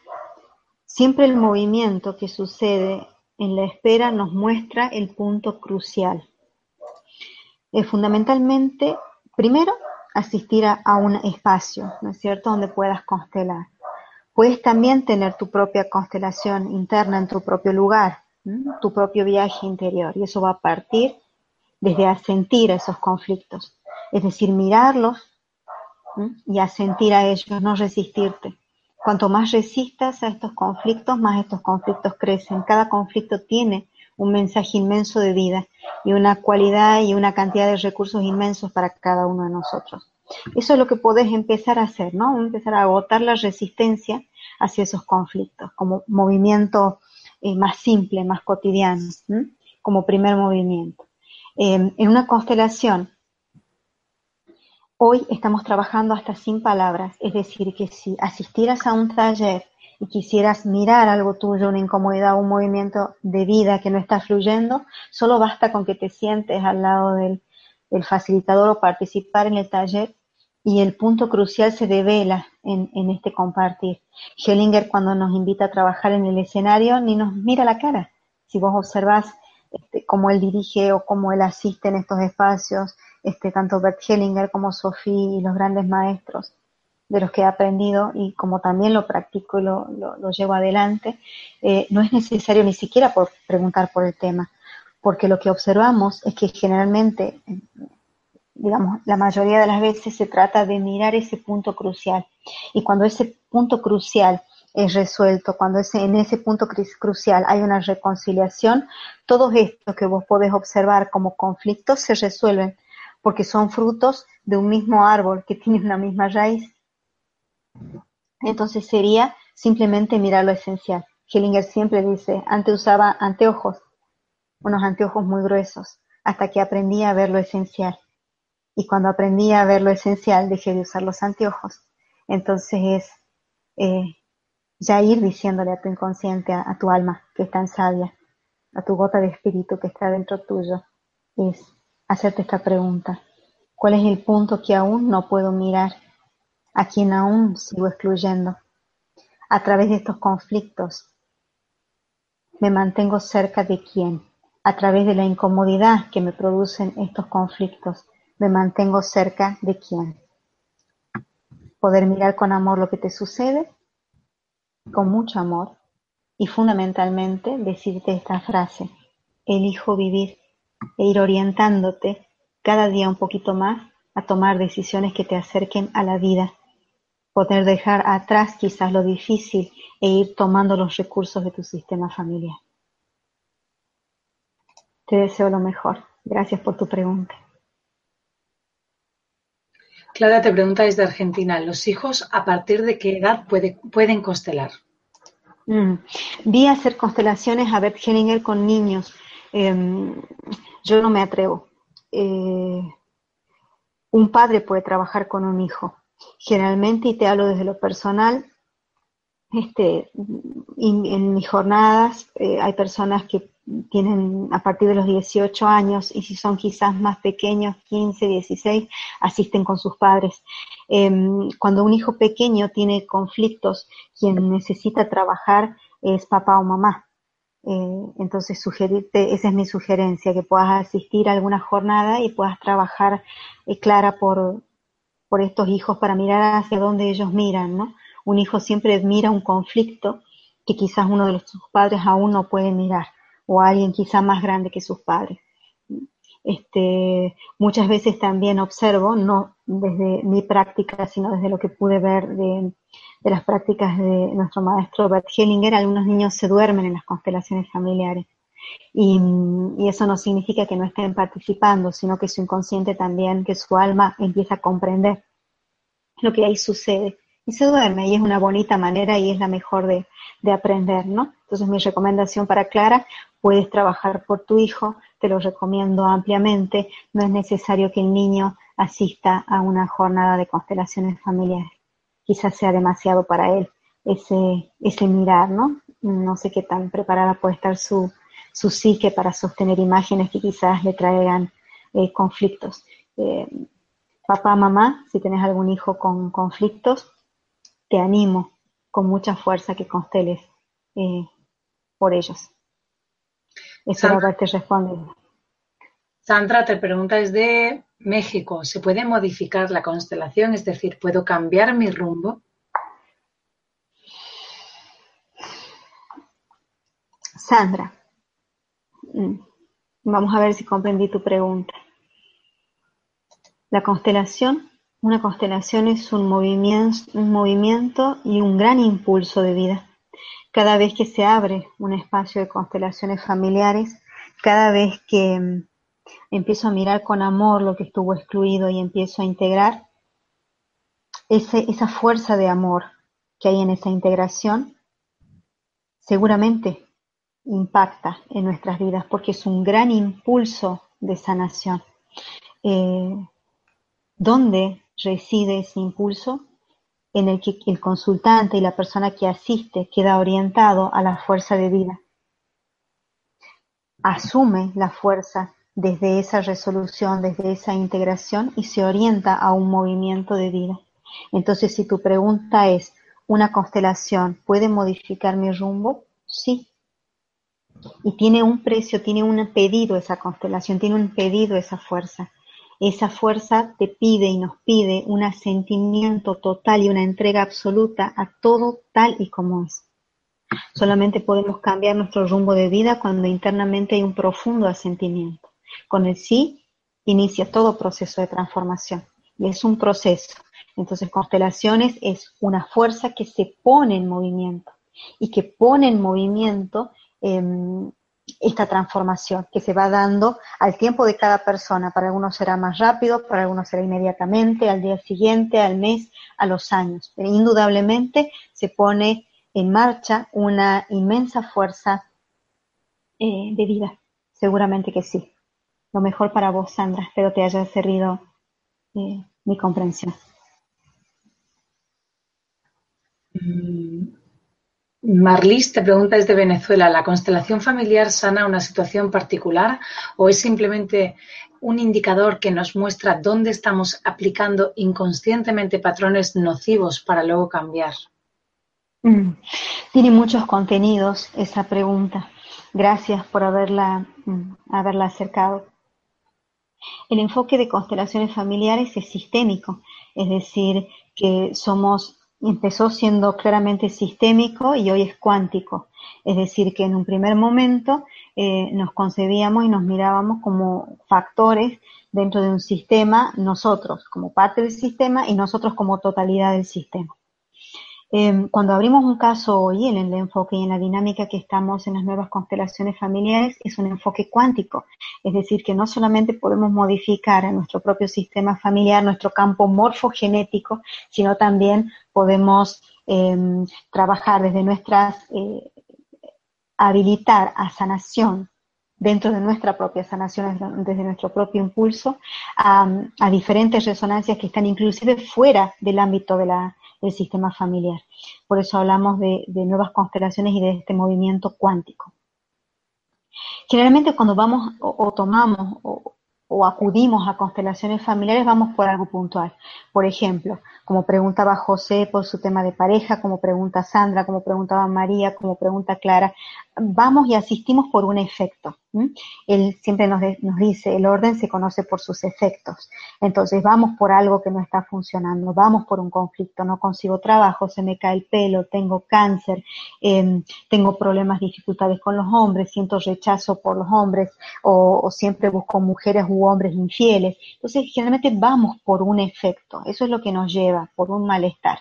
siempre el movimiento que sucede en la espera nos muestra el punto crucial. Es fundamentalmente, primero, asistir a, un espacio, ¿no es cierto?, donde puedas constelar. Puedes también tener tu propia constelación interna en tu propio lugar, tu propio viaje interior, y eso va a partir desde asentir esos conflictos, es decir, mirarlos y asentir a ellos, no resistirte. Cuanto más resistas a estos conflictos, más estos conflictos crecen. Cada conflicto tiene un mensaje inmenso de vida y una cualidad y una cantidad de recursos inmensos para cada uno de nosotros. Eso es lo que podés empezar a hacer, ¿no? Empezar a agotar la resistencia hacia esos conflictos, como movimiento más simple, más cotidiano, como primer movimiento. Eh, en una constelación, hoy estamos trabajando hasta sin palabras, es decir, que si asistieras a un taller y quisieras mirar algo tuyo, una incomodidad, un movimiento de vida que no está fluyendo, solo basta con que te sientes al lado del, facilitador o participar en el taller y el punto crucial se devela en, este compartir. Hellinger cuando nos invita a trabajar en el escenario ni nos mira la cara. Si vos observás este, cómo él dirige o cómo él asiste en estos espacios, este, tanto Bert Hellinger como Sophie y los grandes maestros, de los que he aprendido y como también lo practico y lo, llevo adelante, eh, no es necesario ni siquiera por preguntar por el tema, porque lo que observamos es que generalmente, digamos, la mayoría de las veces se trata de mirar ese punto crucial. Y cuando ese punto crucial es resuelto, cuando ese, en ese punto crucial hay una reconciliación, todos estos que vos podés observar como conflictos se resuelven, porque son frutos de un mismo árbol que tiene una misma raíz entonces sería simplemente mirar lo esencial. Hellinger siempre dice, antes usaba anteojos, unos anteojos muy gruesos, hasta que aprendí a ver lo esencial. Y cuando aprendí a ver lo esencial, dejé de usar los anteojos. Entonces es eh, ya ir diciéndole a tu inconsciente, a, tu alma, que es tan sabia, a tu gota de espíritu que está dentro tuyo, es hacerte esta pregunta. ¿Cuál es el punto que aún no puedo mirar a quien aún sigo excluyendo. A través de estos conflictos me mantengo cerca de quién. A través de la incomodidad que me producen estos conflictos, me mantengo cerca de quién. Poder mirar con amor lo que te sucede, con mucho amor, y fundamentalmente decirte esta frase, elijo vivir e ir orientándote cada día un poquito más a tomar decisiones que te acerquen a la vida poder dejar atrás quizás lo difícil e ir tomando los recursos de tu sistema familiar. Te deseo lo mejor. Gracias por tu pregunta. Clara te pregunta desde Argentina, ¿los hijos a partir de qué edad pueden constelar? Mm. Vi hacer constelaciones a Bert Hellinger con niños. Em, yo no me atrevo. Eh, un padre puede trabajar con un hijo, Generalmente, y te hablo desde lo personal, este, en mis jornadas eh, hay personas que tienen a partir de los 18 años y si son quizás más pequeños, 15, 16, asisten con sus padres. Em, cuando un hijo pequeño tiene conflictos, quien necesita trabajar es papá o mamá. Eh, entonces, sugerirte, esa es mi sugerencia, que puedas asistir a alguna jornada y puedas trabajar eh, clara por, por estos hijos para mirar hacia donde ellos miran, ¿no? Un hijo siempre mira un conflicto que quizás uno de sus padres aún no puede mirar, o alguien quizás más grande que sus padres. Este, muchas veces también observo, no desde mi práctica, sino desde lo que pude ver de, las prácticas de nuestro maestro Bert Hellinger, algunos niños se duermen en las constelaciones familiares. Y, y, eso no significa que no estén participando, sino que su inconsciente también, que su alma empieza a comprender lo que ahí sucede. Y se duerme, y es una bonita manera y es la mejor de, de aprender, ¿no? Entonces mi recomendación para Clara, puedes trabajar por tu hijo, te lo recomiendo ampliamente, no es necesario que el niño asista a una jornada de constelaciones familiares, quizás sea demasiado para él ese, ese mirar, ¿no? No sé qué tan preparada puede estar su, su psique para sostener imágenes que quizás le traigan eh, conflictos. Eh, papá, mamá, si tenés algún hijo con conflictos, te animo con mucha fuerza que consteles eh, por ellos. Espero haberte respondido. Sandra te pregunta desde México, ¿se puede modificar la constelación? Es decir, ¿puedo cambiar mi rumbo? Sandra, mm, vamos a ver si comprendí tu pregunta. La constelación una constelación es un movimiento, y un gran impulso de vida. Cada vez que se abre un espacio de constelaciones familiares, cada vez que mm, empiezo a mirar con amor lo que estuvo excluido y empiezo a integrar, esa fuerza de amor que hay en esa integración, seguramente impacta en nuestras vidas porque es un gran impulso de sanación. Eh, donde reside ese impulso en el que el consultante y la persona que asiste queda orientado a la fuerza de vida. Asume la fuerza desde esa resolución, desde esa integración y se orienta a un movimiento de vida. Entonces, si tu pregunta es, ¿una constelación puede modificar mi rumbo? Sí. Y tiene un precio, tiene un pedido esa constelación, tiene un pedido esa fuerza. Esa fuerza te pide y nos pide un asentimiento total y una entrega absoluta a todo tal y como es. Solamente podemos cambiar nuestro rumbo de vida cuando internamente hay un profundo asentimiento. Con el sí inicia todo proceso de transformación y es un proceso. Entonces, constelaciones es una fuerza que se pone en movimiento y que pone en movimiento em, esta transformación que se va dando al tiempo de cada persona. Para algunos será más rápido, para algunos será inmediatamente, al día siguiente, al mes, a los años. Indudablemente se pone en marcha una inmensa fuerza eh, de vida. Seguramente que sí. Lo mejor para vos, Sandra. Espero te haya servido eh, mi comprensión. Mm, Marlis te pregunta desde Venezuela, ¿la constelación familiar sana una situación particular o es simplemente un indicador que nos muestra dónde estamos aplicando inconscientemente patrones nocivos para luego cambiar? Mm. Tiene muchos contenidos esa pregunta. Gracias por haberla, mm, haberla acercado. El enfoque de constelaciones familiares es sistémico, es decir, que somos empezó siendo claramente sistémico y hoy es cuántico. Es decir, que en un primer momento eh, nos concebíamos y nos mirábamos como factores dentro de un sistema, nosotros como parte del sistema y nosotros como totalidad del sistema. Em, cuando abrimos un caso hoy en el enfoque y en la dinámica que estamos en las nuevas constelaciones familiares, es un enfoque cuántico. Es decir, que no solamente podemos modificar en nuestro propio sistema familiar, nuestro campo morfogenético, sino también podemos em, trabajar desde nuestras, eh, habilitar a sanación dentro de nuestra propia sanación, desde nuestro propio impulso, a, diferentes resonancias que están inclusive fuera del ámbito de la el sistema familiar. Por eso hablamos de, nuevas constelaciones y de este movimiento cuántico. Generalmente cuando vamos o, tomamos o, acudimos a constelaciones familiares vamos por algo puntual. Por ejemplo, como preguntaba José por su tema de pareja, como pregunta Sandra, como preguntaba María, como pregunta Clara, vamos y asistimos por un efecto. Él siempre nos, nos, dice, el orden se conoce por sus efectos. Entonces vamos por algo que no está funcionando, vamos por un conflicto, no consigo trabajo, se me cae el pelo, tengo cáncer, em, tengo problemas, dificultades con los hombres, siento rechazo por los hombres o, o siempre busco mujeres u hombres infieles. Entonces generalmente vamos por un efecto, eso es lo que nos lleva, por un malestar.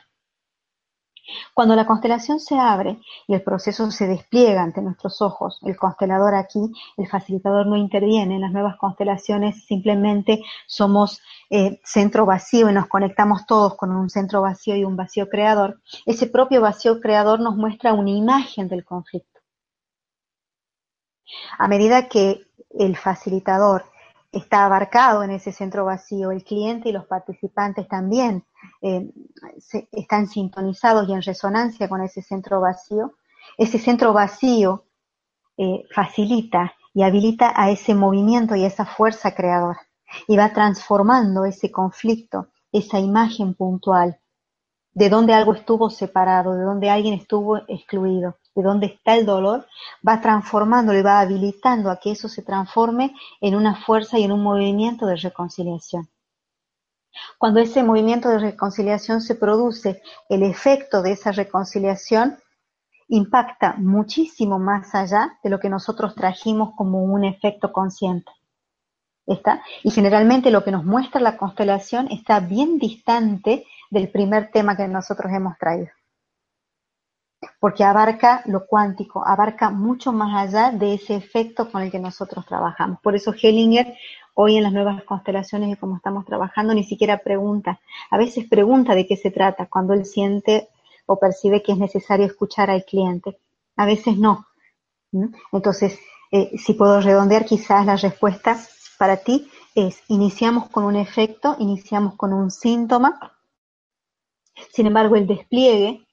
Cuando la constelación se abre y el proceso se despliega ante nuestros ojos, el constelador aquí, el facilitador no interviene, en las nuevas constelaciones simplemente somos eh, centro vacío y nos conectamos todos con un centro vacío y un vacío creador, ese propio vacío creador nos muestra una imagen del conflicto. A medida que el facilitador está abarcado en ese centro vacío, el cliente y los participantes también eh, están sintonizados y en resonancia con ese centro vacío, ese centro vacío eh, facilita y habilita a ese movimiento y a esa fuerza creadora. Y va transformando ese conflicto, esa imagen puntual de donde algo estuvo separado, de donde alguien estuvo excluido, de donde está el dolor, va transformándolo y va habilitando a que eso se transforme en una fuerza y en un movimiento de reconciliación. Cuando ese movimiento de reconciliación se produce, el efecto de esa reconciliación impacta muchísimo más allá de lo que nosotros trajimos como un efecto consciente. ¿Está? Y generalmente lo que nos muestra la constelación está bien distante del primer tema que nosotros hemos traído. Porque abarca lo cuántico, abarca mucho más allá de ese efecto con el que nosotros trabajamos. Por eso Hellinger, hoy en las nuevas constelaciones y como estamos trabajando, ni siquiera pregunta. A veces pregunta de qué se trata cuando él siente o percibe que es necesario escuchar al cliente. A veces no. Entonces, eh, si puedo redondear quizás la respuesta para ti es, iniciamos con un efecto, iniciamos con un síntoma, sin embargo, el despliegue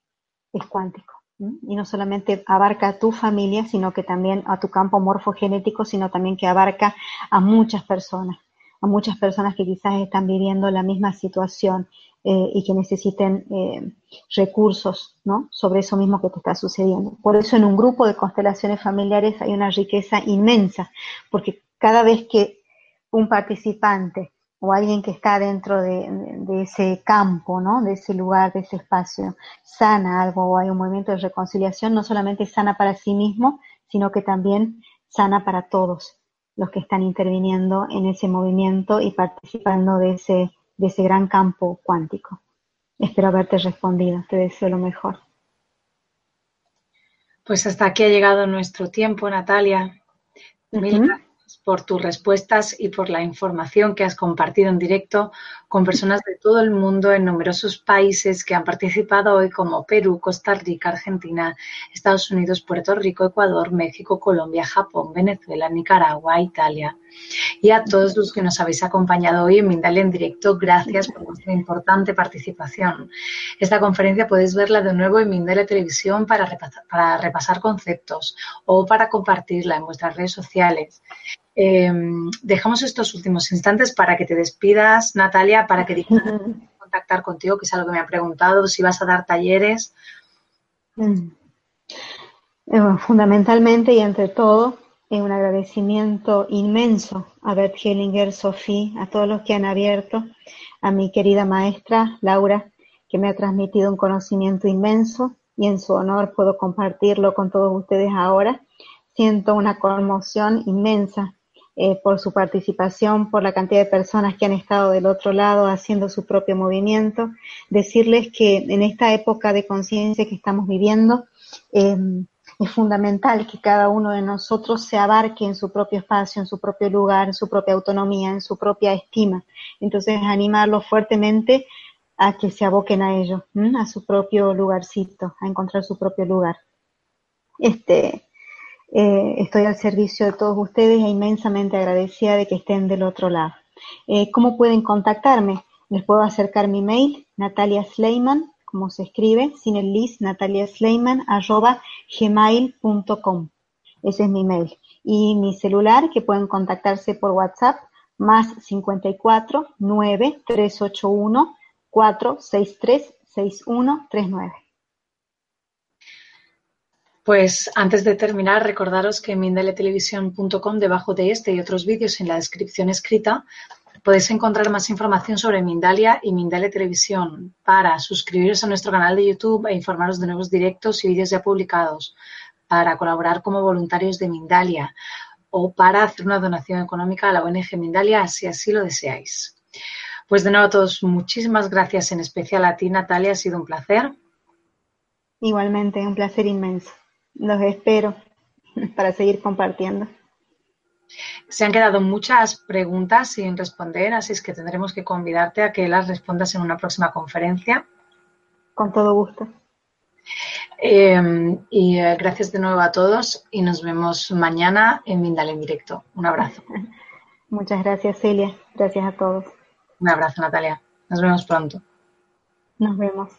es cuántico. Y no solamente abarca a tu familia, sino que también a tu campo morfogenético, sino también que abarca a muchas personas, a muchas personas que quizás están viviendo la misma situación eh, y que necesiten eh, recursos ¿no? sobre eso mismo que te está sucediendo. Por eso en un grupo de constelaciones familiares hay una riqueza inmensa, porque cada vez que un participante o alguien que está dentro de, ese campo, ¿no? De ese lugar, de ese espacio, sana algo o hay un movimiento de reconciliación, no solamente sana para sí mismo, sino que también sana para todos los que están interviniendo en ese movimiento y participando de ese, de ese gran campo cuántico. Espero haberte respondido, te deseo lo mejor. Pues hasta aquí ha llegado nuestro tiempo, Natalia por tus respuestas y por la información que has compartido en directo con personas de todo el mundo en numerosos países que han participado hoy como Perú, Costa Rica, Argentina, Estados Unidos, Puerto Rico, Ecuador, México, Colombia, Japón, Venezuela, Nicaragua, Italia. Y a todos los que nos habéis acompañado hoy en Mindalia en directo, gracias por vuestra importante participación. Esta conferencia puedes verla de nuevo en Mindalia Televisión para repasar, para repasar conceptos o para compartirla en vuestras redes sociales. Em, dejamos estos últimos instantes para que te despidas, Natalia, para que digas contactar contigo, que es algo que me ha preguntado, si vas a dar talleres. Mm. Eh, fundamentalmente y entre todo, un agradecimiento inmenso a Bert Hellinger, Sofía, a todos los que han abierto, a mi querida maestra Laura, que me ha transmitido un conocimiento inmenso y en su honor puedo compartirlo con todos ustedes ahora. Siento una conmoción inmensa eh, por su participación, por la cantidad de personas que han estado del otro lado haciendo su propio movimiento. Decirles que en esta época de conciencia que estamos viviendo, em, es fundamental que cada uno de nosotros se abarque en su propio espacio, en su propio lugar, en su propia autonomía, en su propia estima. Entonces, animarlos fuertemente a que se aboquen a ello, a su propio lugarcito, a encontrar su propio lugar. Este, eh, estoy al servicio de todos ustedes e inmensamente agradecida de que estén del otro lado. Eh, ¿Cómo pueden contactarme? Les puedo acercar mi mail, Natalia Sleiman, como se escribe, sin el arroba gmail.com. Ese es mi mail. Y mi celular, que pueden contactarse por WhatsApp, más 54 9 381 463 6139. Pues antes de terminar, recordaros que en mindaliatelevisión.com, debajo de este y otros vídeos en la descripción escrita, podéis encontrar más información sobre Mindalia y Mindalia Televisión para suscribiros a nuestro canal de YouTube e informaros de nuevos directos y vídeos ya publicados, para colaborar como voluntarios de Mindalia o para hacer una donación económica a la ONG Mindalia si así lo deseáis. Pues de nuevo a todos, muchísimas gracias, en especial a ti, Natalia, ha sido un placer. Igualmente, un placer inmenso. Los espero para seguir compartiendo. Se han quedado muchas preguntas sin responder, así es que tendremos que convidarte a que las respondas en una próxima conferencia. Con todo gusto. Em, y eh, gracias de nuevo a todos y nos vemos mañana en Mindal en directo. Un abrazo. Muchas gracias, Celia. Gracias a todos. Un abrazo, Natalia. Nos vemos pronto. Nos vemos.